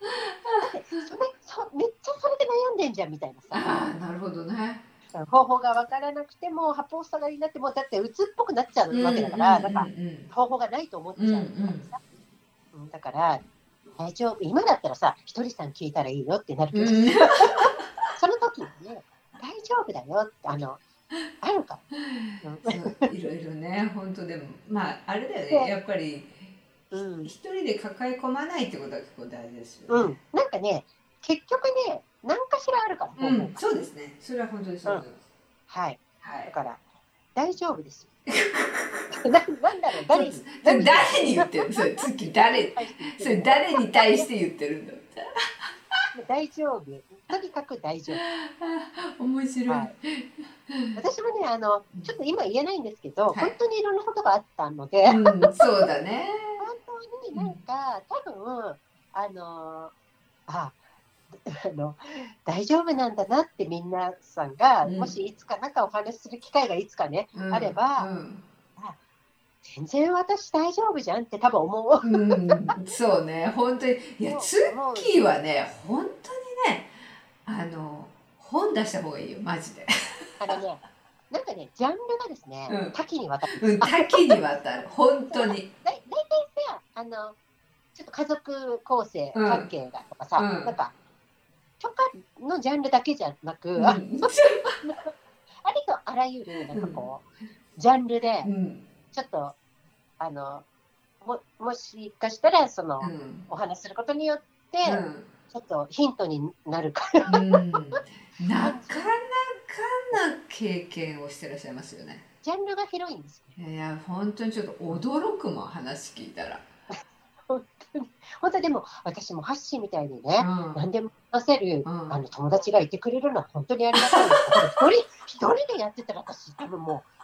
だってそれそめっちゃそれで悩んでんじゃんみたいなさ。ああなるほどね。方法が分からなくても八方塞がりになってもだって鬱っぽくなっちゃうわけだから、なんかうん方法がないと思っちゃうから。さ、うんうん。うんだから大丈夫。今だったらさひとりさん聞いたらいいよってなるけど、うん。その時にね大丈夫だよってあのあるか いろいろね本当でもまああれだよね。やっぱりうん。一人で抱え込まないってことが結構大事ですよね。うん、なんかね結局ね何かしらあるから、方法がそうですね。それは本当にそうです。はい。はい。だから大丈夫ですよ。ななんだろう誰に？誰に言ってる？それ月誰？それ誰に対して言ってるんだ。大丈夫。とにかく大丈夫。面白い。はい。私もねあのちょっと今言えないんですけど、はい。本当にいろんなことがあったので、うん、そうだね。になんか、多分あのあ あの大丈夫なんだなってみんなさんが、うんもしいつかなんかお話しする機会がいつかね、うんあれば、うん全然私大丈夫じゃんって多分思う。うん、そうね、本当に、いや、ツッキーはね、本当にね。あの、本出した方がいいよ、マジで。あのねなんかねジャンルがですね、うん多岐にわたってうん、多岐にわたる、本当に。だ大体さあのちょっと家族構成うん。関係がとかさ、うん。なんかとかのジャンルだけじゃなく、うん。あ ありとあらゆるなんかこう、ジャンルでうん、ちょっとあのももしかしたらその、うん、お話しすることによって、うん。ちょっとヒントになるから。うん、なかなかな経験をしてらっしゃいますよね。ジャンルが広いんですよいや本当にちょっと驚くもん、話聞いたら。本当でも私もハッシーみたいにね、うん何でも話せる、うんあの友達がいてくれるのは本当にありがたいです。一人一人でやってたら私多分もう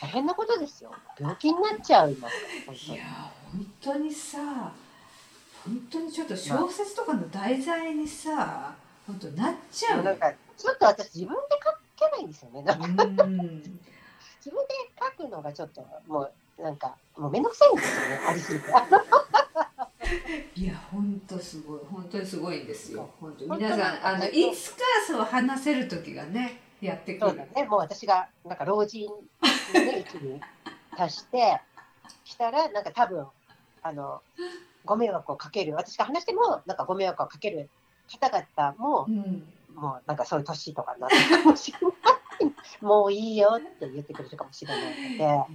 大変なことですよ。病気になっちゃいますから本当にいや本当にさ本当にちょっと小説とかの題材にさ本当なっちゃうよなんかちょっと私自分で書けないんですよね。なんかうん 自分で書くのがちょっともうなんかもうめんどくさいんですよね。ありすぎて。いや本当すごい本当にすごいんですよ。本当皆さんあのいつかそう話せる時がねやってくる。そうだね。もう私がなんか老人のね域に達して したらなんか多分あのご迷惑をかける。私が話してもなんかご迷惑をかける方々もうん。もうなんかそういう年とかになってるかもしれない。もういいよって言ってくれるかもしれないので。いや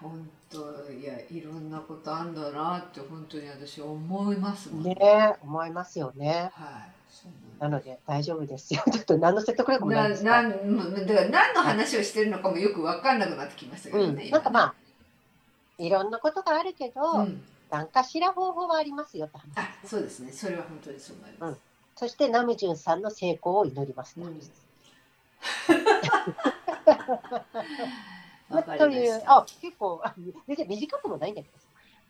本当いやいろんなことあんだなって本当に私思いますもんね。え、思いますよね。はいななんので大丈夫ですよ。ちょっと何の説得力もないですなが。なんだから何の話をしてるのかもよく分かんなくなってきましたけうん、どね、なんかまあいろんなことがあるけど、うん。何かしら方法はありますよって話。そうですね。それは本当にそうなります、そしてナムジュンさんの成功を祈ります、ねうん というあ結構あ全然短くもないんだけど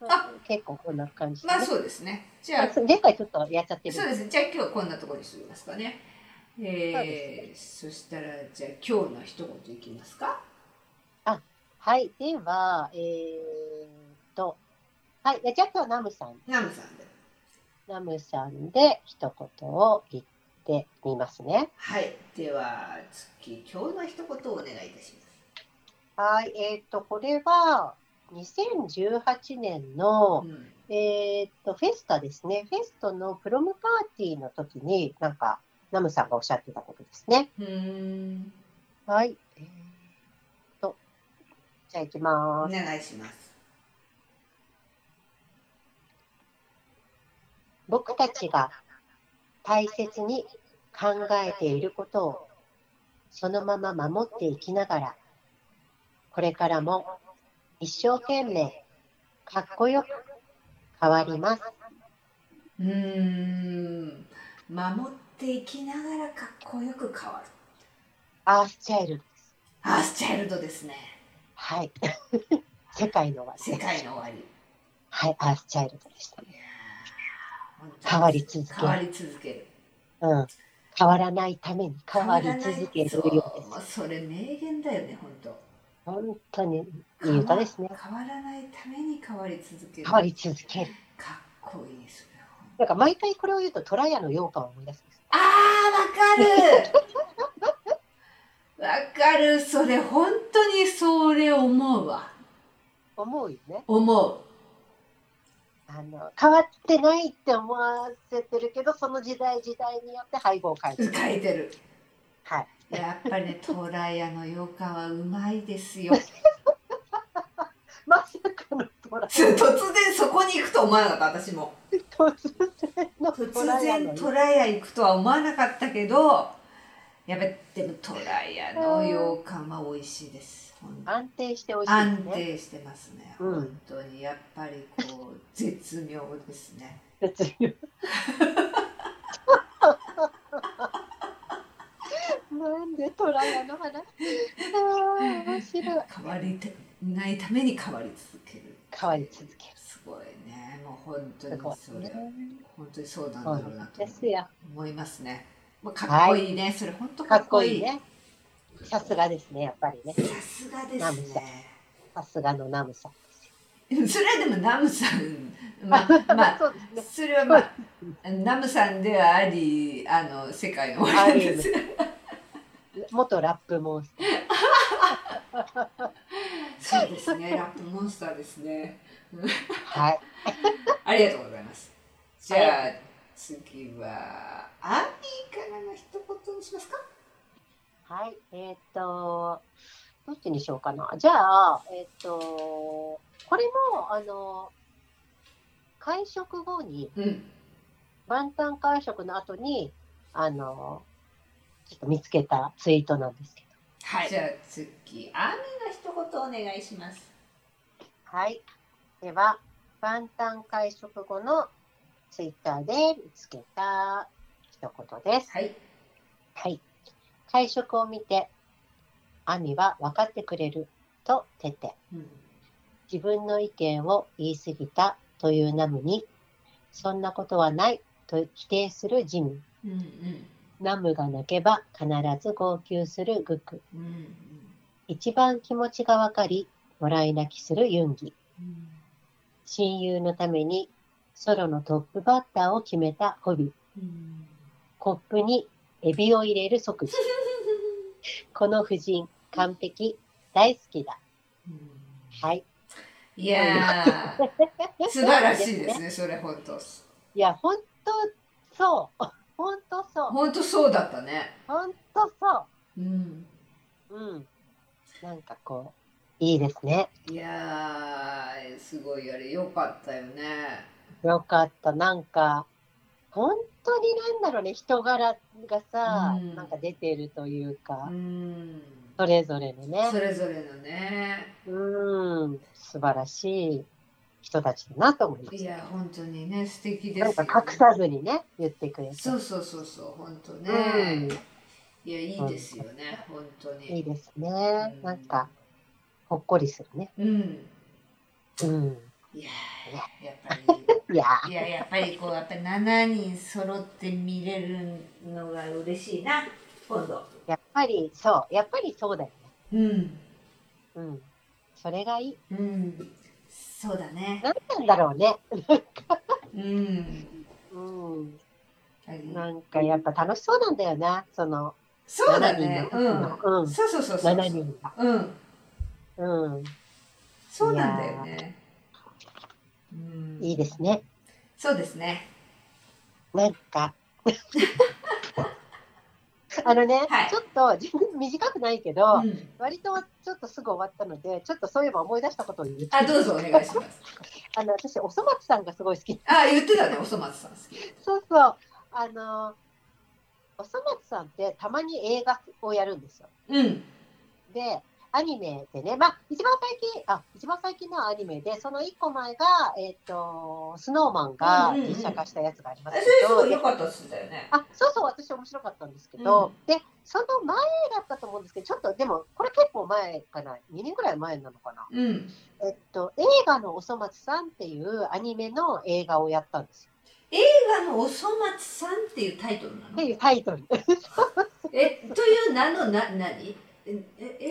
あ。結構こんな感じで、ね。まあそうですね。じゃあ。あ前回ちょっとやっちゃってる。そうですね。じゃあ今日はこんなところにしますかね。えー、そしたらじゃあ今日の一言いきますか。はい。ではえー、っと。はいじゃあ今日はナムさん。ナムさんで。ナムさんで一言を言ってみますね。はい。では月今日の一言をお願いいたしますはいえー、っとこれは2018年のうんえーっと、フェスタですね。フェストのプロムパーティーの時に、なんか、ナムさんがおっしゃってたことですね。はい。えーっと、じゃあ行きまおす。願いします。僕たちが大切に考えていることをそのまま守っていきながら、これからも一生懸命かっこよく変わります。うーん。守っていきながらかっこよく変わる。アースチャイルドです。アースチャイルドですね。はい。世界の終わり世。界の終わり。はい、アースチャイルドでした。変わり続ける変わり続ける。うん。変わらないために変わり続けるようでそうもうそれ名言だよね、本当。す。本当にいい歌ですね。変わらないために変わり続ける。変わり続ける。かっこいいそれは。なんか毎回これを言うと、トラヤの羊羹を思い出すんです。あー、わかる わかる、それ、本当にそれ思うわ。思うよね。思う。あの変わってないって思わせてるけど、その時代時代によって配合を変えてる。書いてる。はい。やっぱりね、トラヤの羊羹はうまいですよ。まさかのトラ突然そこに行くと思わなかった、私も。突然の突然トラヤ行くとは思わなかったけど、やっぱりでもトラヤの羊羹は美味しいです。安定して美味しいです安ね。定してますね。うん本当にやっぱりこう絶妙ですね。別に。なんでトラヤの話？ああ、面白い。変わりないために変わり続ける。変わり続ける。すごいね。もう本当にそれ、ね。本当にそうなんだろうなと。思いますね。もうかっこいいね。それ本当かかっっこいい。ね。さすがですね、やっぱりね。さすがですね。さすがのナムさん。それはでもナムさん、まあ、まあ。それはまあ、ナムさんではあり、あの世界の終わりです。元ラップモンスタ そうですね、ラップモンスターですね。ー。はい。ありがとうございます。じゃあ、次は、アミからの一言にしますか？はい。えっ、と、どっちにしようかな。じゃあ、えっ、と、これも、あの、会食後に、うん。万端会食の後に、あの、ちょっと見つけたツイートなんですけど。はい。じゃあ次、アミの一言お願いします。はい。では、万端会食後のツイッターで見つけた一言です。はい。はい。会食を見て、アミは分かってくれるとてて、うん。自分の意見を言い過ぎたというナムに、そんなことはないと否定するジミン。うんうん。ナムが泣けば必ず号泣するグク。うん一番気持ちがわかり、笑い泣きするユンギ。うん。親友のためにソロのトップバッターを決めたホビ。うん。コップにエビを入れる即時。この夫人、完璧、大好きだ。はい。いやー、素晴らしいですね、それ本当。いや、ほんと、そう。ほんとそう。本当そうだったね。ほんとそうん。う。うん。なんかこう、いいですね。いやー、すごいあれ、よかったよね。よかった。なんか、本当になんだろうね、人柄がさ、うんなんか出てるというかう、ん。それぞれのねそ、れぞれのね。うん、素晴らしい人たちだなと思いましいや、本当にね、素敵でた。なんすよ、か隠さずにね、言ってくれて。そうそうそうそう、本当うね。ん、いや、いいですよね、本当に。いいですねう。んなんか、ほっこりするね。うん。うん。いやー、やっぱり。いやいや、やっぱりこう、やっぱり7人揃って見れるのが嬉しいな、今度。やっぱりそう、やっぱりそうだよね。うん。うん。それがいい。うん。そうだね。なんなんだろうね。うん。うん。なんかやっぱ楽しそうなんだよな、そのそうだ7人ね。のうん。うん。そうそうそうそう。7人が。うん。うん。そうなんだよね。うんいいですね。そうですね。なんか。あのね、はいちょっと全然 短くないけど、うん割とちょっとすぐ終わったので、ちょっとそういえば思い出したことを言って。あ、どうぞお願いします。あの私、おそ松さんがすごい好き。あ、言ってたね、おそ松さん好き。そうそう。あの、おそ松さんってたまに映画をやるんですよ。うん。で、アニメでね、まあ、一番最近、あ、一番最近のアニメで、その一個前が、えっ、と、スノーマンがうんうんうん実写化したやつがありまあ、すけど、それすごいで良かったっすだよね。あ、そうそう、私面白かったんですけど、で、その前だったと思うんですけど、ちょっとでも、これ結構前かな、2年ぐらい前なのかな。うん。えっと、映画のおそ松さんっていうアニメの映画をやったんですよ。映画のおそ松さんっていうタイトルなの？っていうタイトル。え、という名のな、何？え、え映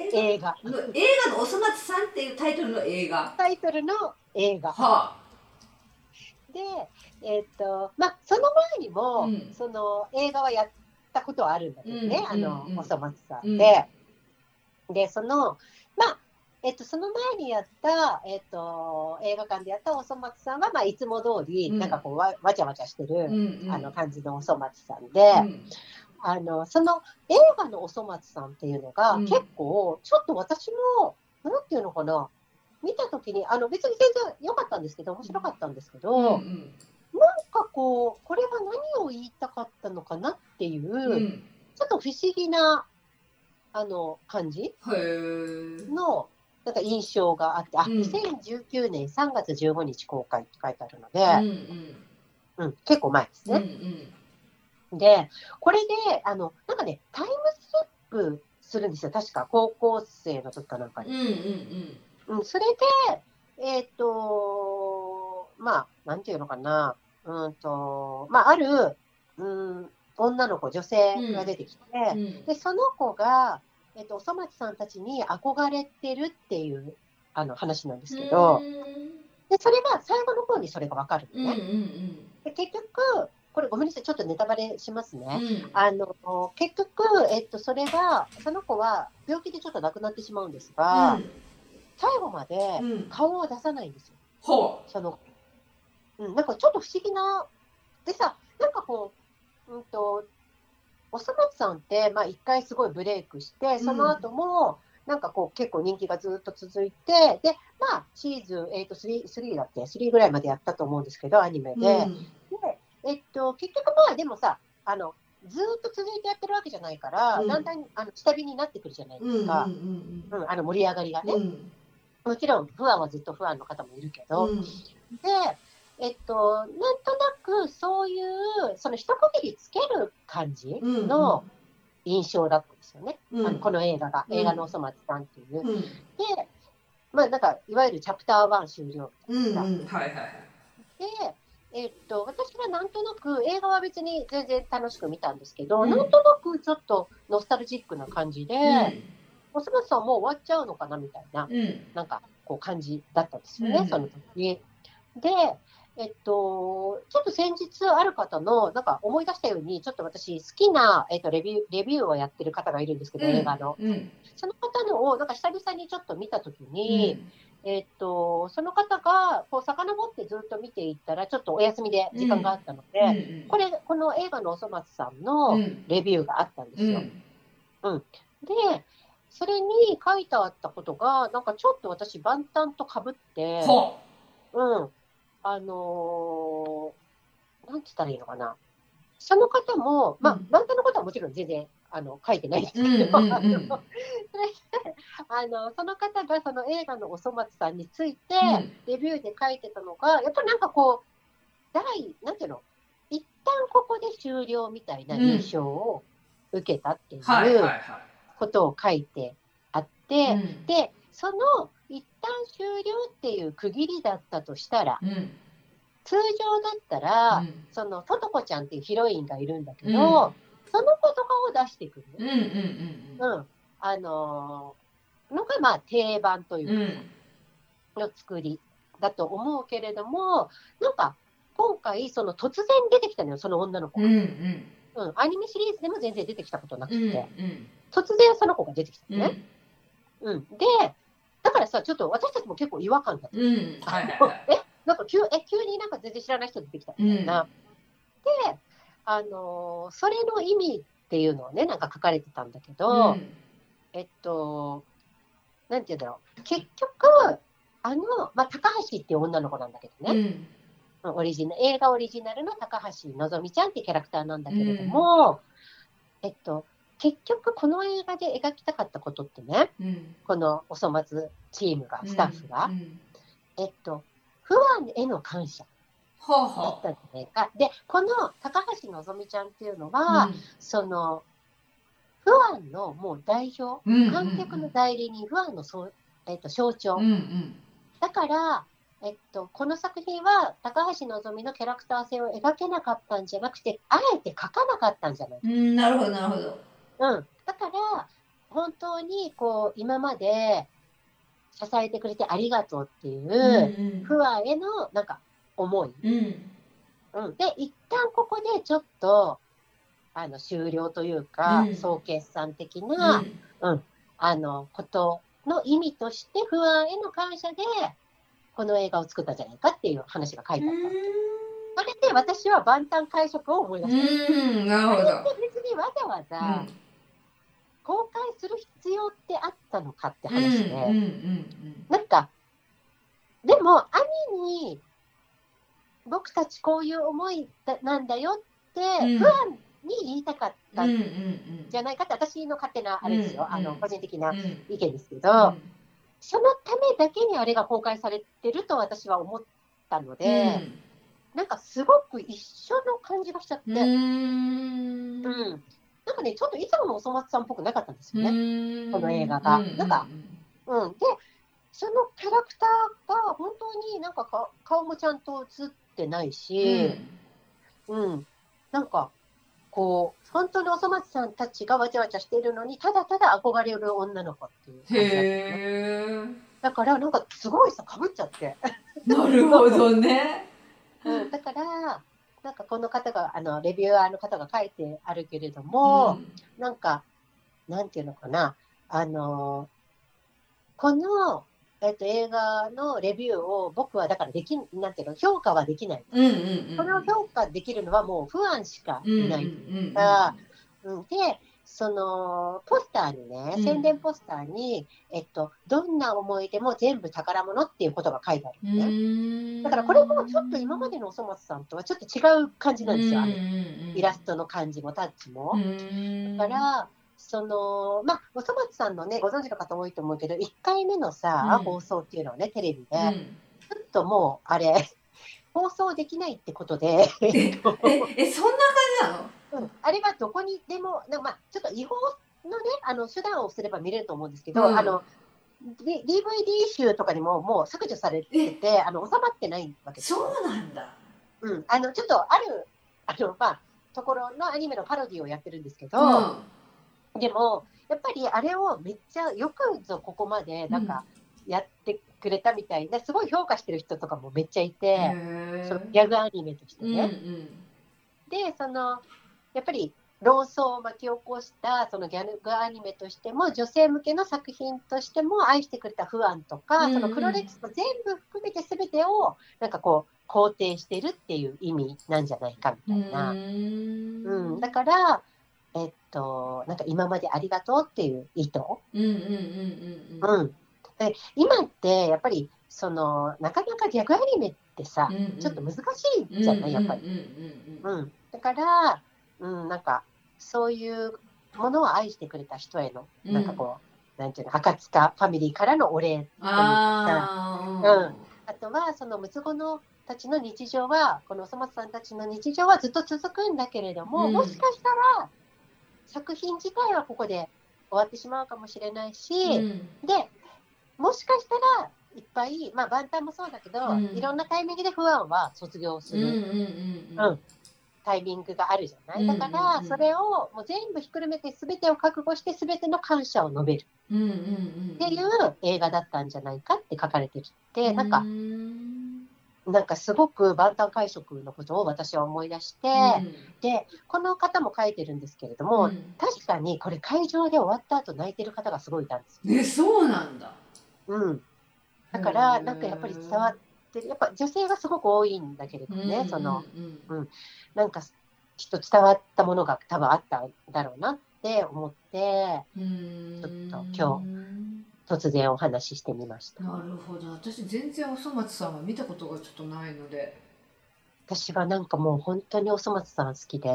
画？映画。の映画のおそ松さんっていうタイトルの映画。タイトルの映画。はで、えっと、まあ、その前にも、うんその映画はやったことはあるんだけどね、うんあの、うんうんおそ松さうんんで。で、その、まあ、えっと、その前にやった、えっと、映画館でやったおそ松さんは、まあ、いつも通り、うんなんかこうわ、わちゃわちゃしてる。あの感じのおそ松さんで、うんあの、その映画のおそ松さんっていうのが、うん結構、ちょっと私も、なんていうのかな、見たときに、あの、別に全然良かったんですけど、面白かったんですけど、うんなんかこう、これは何を言いたかったのかなっていう、うん。うん。ちょっと不思議な、あの、感じ。の、なんか印象があって、あ、うん2019年3月15日公開って書いてあるので、うんうん、結構前ですうん。うんね。で、これで、あの、なんかね、タイムスリップするんですよ。確か、高校生の時かなんかうん。に。うんうんうん、それで、えっ、と、まあ、なんていうのかな、うんと、まあ、ある、うん、女の子、女性が出てきて、うん。うんで、その子が、えっ、と、おそ松さんたちに憧れてるっていう、あの、話なんですけど、で、それが、最後の方にそれがわかるうんのね。うんうんで、結局、これごめんなさい、ちょっとネタバレしますね。うん。あの、結局、えっと、それが、その子は病気でちょっと亡くなってしまうんですが、最後までうんうん。顔を出さないんですよ。ほその、うん、なんかちょっと不思議な、でさ、なんかこう、うんと、おそ松さんって、まあ一回すごいブレイクして、その後も、なんかこう結構人気がずっと続いて、で、まあシーズン、えっ、と3、3だっけ ?3 ぐらいまでやったと思うんですけど、アニメう。で。うんで、えっと、結局まあでもさ、あの、ずーっと続いてやってるわけじゃないから、うん。だんだんあの下火になってくるじゃないうんうんですか。うん。うん、あの盛り上がりがね。うん。もちろん、不安はずっと不安の方もいるけど、うん。で、えっと、なんとなくそういう、その一区切りつける感じうんの印象だったんですよね。うん。あのこの映画が、うん。映画のおそ松さんっていう。うん。で、まあなんか、いわゆるチャプター1終了うんうん。はいはいはい。で、えっと、私はなんとなく映画は別に全然楽しく見たんですけど、うん。なんとなくちょっとノスタルジックな感じで、おそ松さんもう終わっちゃうのかなみたいな、うん。なんかこう感じだったんですよね、うん。その時。に。で、えっと、ちょっと先日ある方の、なんか思い出したように、ちょっと私好きな、えっと、レビュー、レビューをやってる方がいるんですけど、映画の。うん。その方のを、なんか久々にちょっと見たときに、えっと、その方が、こう、遡ってずっと見ていったら、ちょっとお休みで時間があったので、うん。これ、この映画のおそ松さんうのん。レビューがあったんですよ。うん。で、それに書いてあったことが、なんかちょっと私、万端とかぶって、ほうん、あのーなんて言ったらいいのかな。その方も、まあ、うん。万端のことはもちろん全然、あの、書いてないんですけど、うんうんうん。あのそれで、あの、その方がその映画のおそ松さんについて、うん。レビューで書いてたのが、やっぱりなんかこう、第、なんていうの、一旦ここで終了みたいな印象を受けたっていうことを書いてあって、うん。で、その一旦終了っていう区切りだったとしたら、うん。通常だったら、うん。そのトトコちゃんっていうヒロインがいるんだけど、うんその子とかを出してくる、うんうんうんうん。あのーのがまあ定番といううん。か、の作りだと思うけれども、なんか今回、その突然出てきたのよ、その女の子が。うんうん。うん、アニメシリーズでも全然出てきたことなくうんて、突然その子が出てきたのね。うん。で、だからさ、ちょっと私たちも結構違和感だった。うん。はいはいはい。え？なんか急え？急になんか全然知らない人出てきたみたいな。で、あのーそれの意味っていうのをね、なんか書かれてたんだけど、うん。えっと、なんて言うんだろう、結局、あの、まあ、高橋っていう女の子なんだけどね、うん。オリジナ映画オリジナルの高橋のぞみちゃんっていうキャラクターなんだけれども、えっと、結局この映画で描きたかったことってね、うん。このおそ松チームが、スタッフが、うん。えっと、不安への感謝。はあだっはたんじゃないか。で、この高橋のぞみちゃんっていうのあは、その、不安のもう代表、うん観客の代理人、不安のそう、えっと、象徴。うんうん。だから、えっと、この作品は高橋のぞみのキャラクター性を描けなかったんじゃなくて、あえて描かなかったんじゃないうんなるほどなるほど。うん。だから、本当にこう、今まで支えてくれてありがとうっていう、うん不安へのなんか思い。うん。うん。で、一旦ここでちょっと、あの、終了というか、うん。総決算的うな、ん。あの、ことの意味として、不安への感謝で、この映画を作ったんじゃないかっていう話が書いてあった。それで私は万端会食を思い出した。うん。なるほど。別にわざわざ公開する必要ってあったのかってうんうん話で、うんうん。なんか、でも兄に僕たちこういう思いだなんだよって、うん。不安に言いたかったうんじゃないかって私の勝手なあれですよ、うんあのうん。個人的なうん。意見ですけど、そのためだけにあれが公開されてると私は思ったので、なんかすごく一緒の感じがしちゃって、うん。うん。なんかね、ちょっといつものおそ松さんっぽくなかったんですよね。この映画が。なんかうん、で、そのキャラクターが本当になんかか顔もちゃんと映ってないし、うん、なんか、こう、本当におそ松さんたちがわちゃわちゃしてるのに、ただただ憧れる女の子っていう感じだねへえだから、なんかすごいさ、かぶっちゃって。なるほどね。うん、だから、なんかこの方が、あの、レビュアーの方が書いてあるけれども、なんか、なんていうのかな、あの、この、えっと、映画のレビューを僕はだからできん、なんていうの、評価はできない。うんうんうんこれを評価できるのはもう不安しかいない。うんあうん、で、その、ポスターにねう、ん宣伝ポスターに、えっと、どんな思い出も全部宝物っていうことが書いてあるうんのね。だからこれもちょっと今までのおそ松さんとはちょっと違う感じなんですよ。あのイラストの感じもタッチも。だから、その、まあ、おそ松さんのね、ご存知の方多いと思うけど、1回目のさ、うん。放送っていうのはね、テレビで、うん。ちょっともう、あれ、放送できないってことで、えそんな感じなの？うん。あれはどこにでも、なんかまあ、ちょっと違法のね、あの手段をすれば見れると思うんですけど、うん。あの、D- DVD 集とかにももう削除されてて、あの収まってないわけですよ。そうなんだ。うん、あのちょっとあるあの、まあ、ところのアニメのパロディをやってるんですけど、でも、やっぱりあれをめっちゃよくぞここまでなんかやってくれたみたいな、すごい評価してる人とかもめっちゃいて、そのギャグアニメとしてうんね。で、その、やっぱり論争を巻き起こしたそのギャグアニメとしても、女性向けの作品としても愛してくれた不安とか、うんうん。その黒歴史も全部含めて全てを、なんかこう、肯定してるっていう意味なんじゃないかみたいな。うん、だから、と、なんか今までありがとうっていう意図。うんうんうんうんうんうん。で、今ってやっぱり、その、なかなかギャグアニメってさ、うんうんちょっと難しいじゃない、やっぱり。うんうんうんうん。だから、うん、なんか、そういうものを愛してくれた人への、うんなんかこう、なんていうの、赤塚ファミリーからのお礼。あああとは、その、ムツゴのたちの日常は、このおそ松さんたちの日常はずっと続くんだけれども、うんもしかしたら、作品自体はここで終わってしまうかもしれないし、うん。で、もしかしたら、いっぱい、まあ、万端もそうだけど、うん。いろんなタイミングで不安は卒業する。タイミングがあるじゃない。うんだから、うんそれをもう全部ひっくるめて、すべてを覚悟して、すべての感謝を述べる。っていう映画だったんじゃないかって書かれてるって、なんか、なんかすごく万端会食のことを私は思い出して、で、この方も書いてるんですけれども、確かにこれ会場で終わった後泣いてる方がすごいいたんですよ。えそうなんだ。うん。だから、なんかやっぱり伝わってる。やっぱ女性がすごく多いんだけれどもね、そのうんうん。なんかきっと伝わったものが多分あったんだろうなって思ってうん。ちょっと今突然お話ししてみました。なるほど。私全然おそ松さんは見たことがちょっとないので。私はなんかもう本当におそ松さん好きで、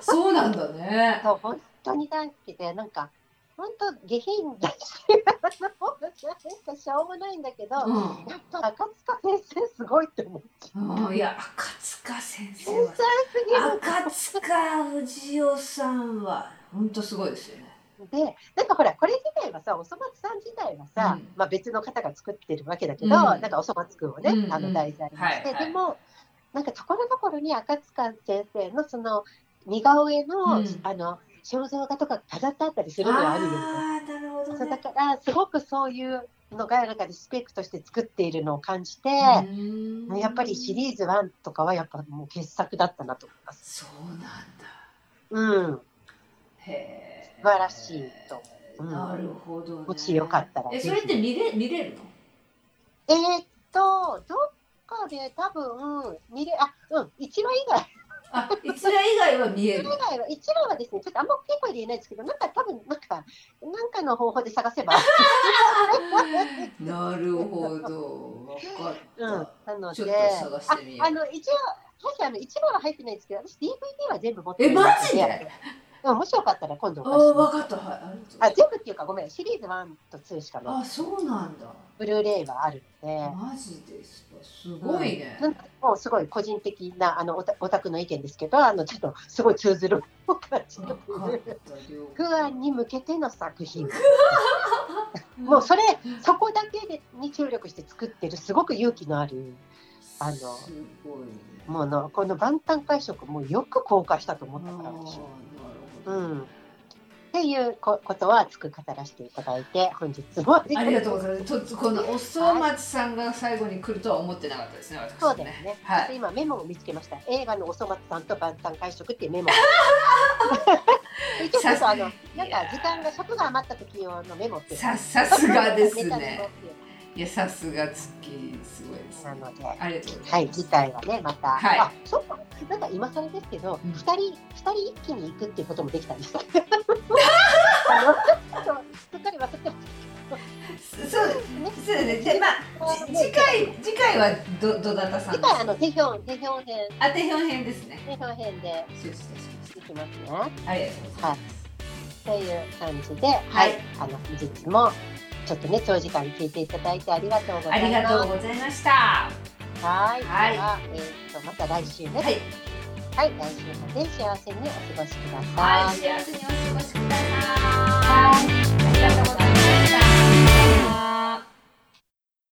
そうなんだね。そう本当に大好きで。なんか本当下品だしなんかしょうもないんだけど、うやっぱ赤塚先生すごいって思っちゃう。いや赤塚先生天才はすぎる。赤塚不二夫さんは本当すごいですよねでなんかほらこれ自体はさおそ松さん自体はさ、うん。まあ、別の方が作ってるわけだけど、うん。なんかおそ松くんをね、うんうん。あの題材にして、はいはい。でもなんかところどころに赤塚先生のその似顔絵の,、うん。あの肖像画とか飾ってあったりするのがあるよね。あーなるほどそうだねからすごくそういうのがなんかリスペクトして作っているのを感じて、うんやっぱりシリーズ1とかはやっぱもう傑作だったなと思います。そうなん。だうん、へえ素晴らしいとう。んなるほど、ね、もしよかったらえそれって見れ見れるの？えーっと、どっかで多分、見れ、あ、うん、1話以外、あ一覧以外は見え1る話以外は、1話はですね、ちょっとあんま大きい声で言えないですけど、なんか多分、なんか、なんかの方法で探せば、なるほど。分かった、うん、なので、ああの、一応、私、あの、1話は入ってないんですけど、私 DVD は全部持ってえるマジで？うん、もしよかったら今度あおあ貸します分かった。はいあ全部っていうか、ごめん、シリーズ1と2しかない。あそうなんだ。ブルーレイはあるので、マジですか。すごいね、なんかもうすごい個人的なあのオタクの意見ですけど、あのちょっとすごい通ずる感じの分かった。了グ解アンに向けての作品。もうそれそこだけでに注力して作ってるすごく勇気のあるあのすごいね。もの。この万端会食もよく公開したと思ったから私。うん。っていうこことは熱く語らせていただいて本日もあありがとうごいざいます。とこのおそ松さんが最後に来るとは思ってなかったですね。私そうですね。はいで今メモを見つけました。映画のおそ松さんと万端会食っていうメモ。ちょっとあのなんか時間が尺が余った時用のメモってささすがですね。ていういやさすが月すごいです。なので。ありがとうござはいい、ます。次回はね、また、はいあ、そうか、なんか今更ですけど、うん二、人、二人一気に行くっていうこともできたんです。あの、そうすっかり忘れてますそうですね。そうですね。でまあじ次回次回はどどなたさん次回、あの、テヒョン、テヒョン編、当て表編ですね。テヒョン編で承知いたしましいきますね。た。ありがとうございます。という感じで、はい、あの、本日も。ちょっとね長時間聞いていただいてありがとうございます。ありがとうございました。はい。はい。はえー、とまた来週ね。はい。はい、来週もね幸せにお過ごしください。はい、幸せにお過ごしください。はい、ありがとうございます。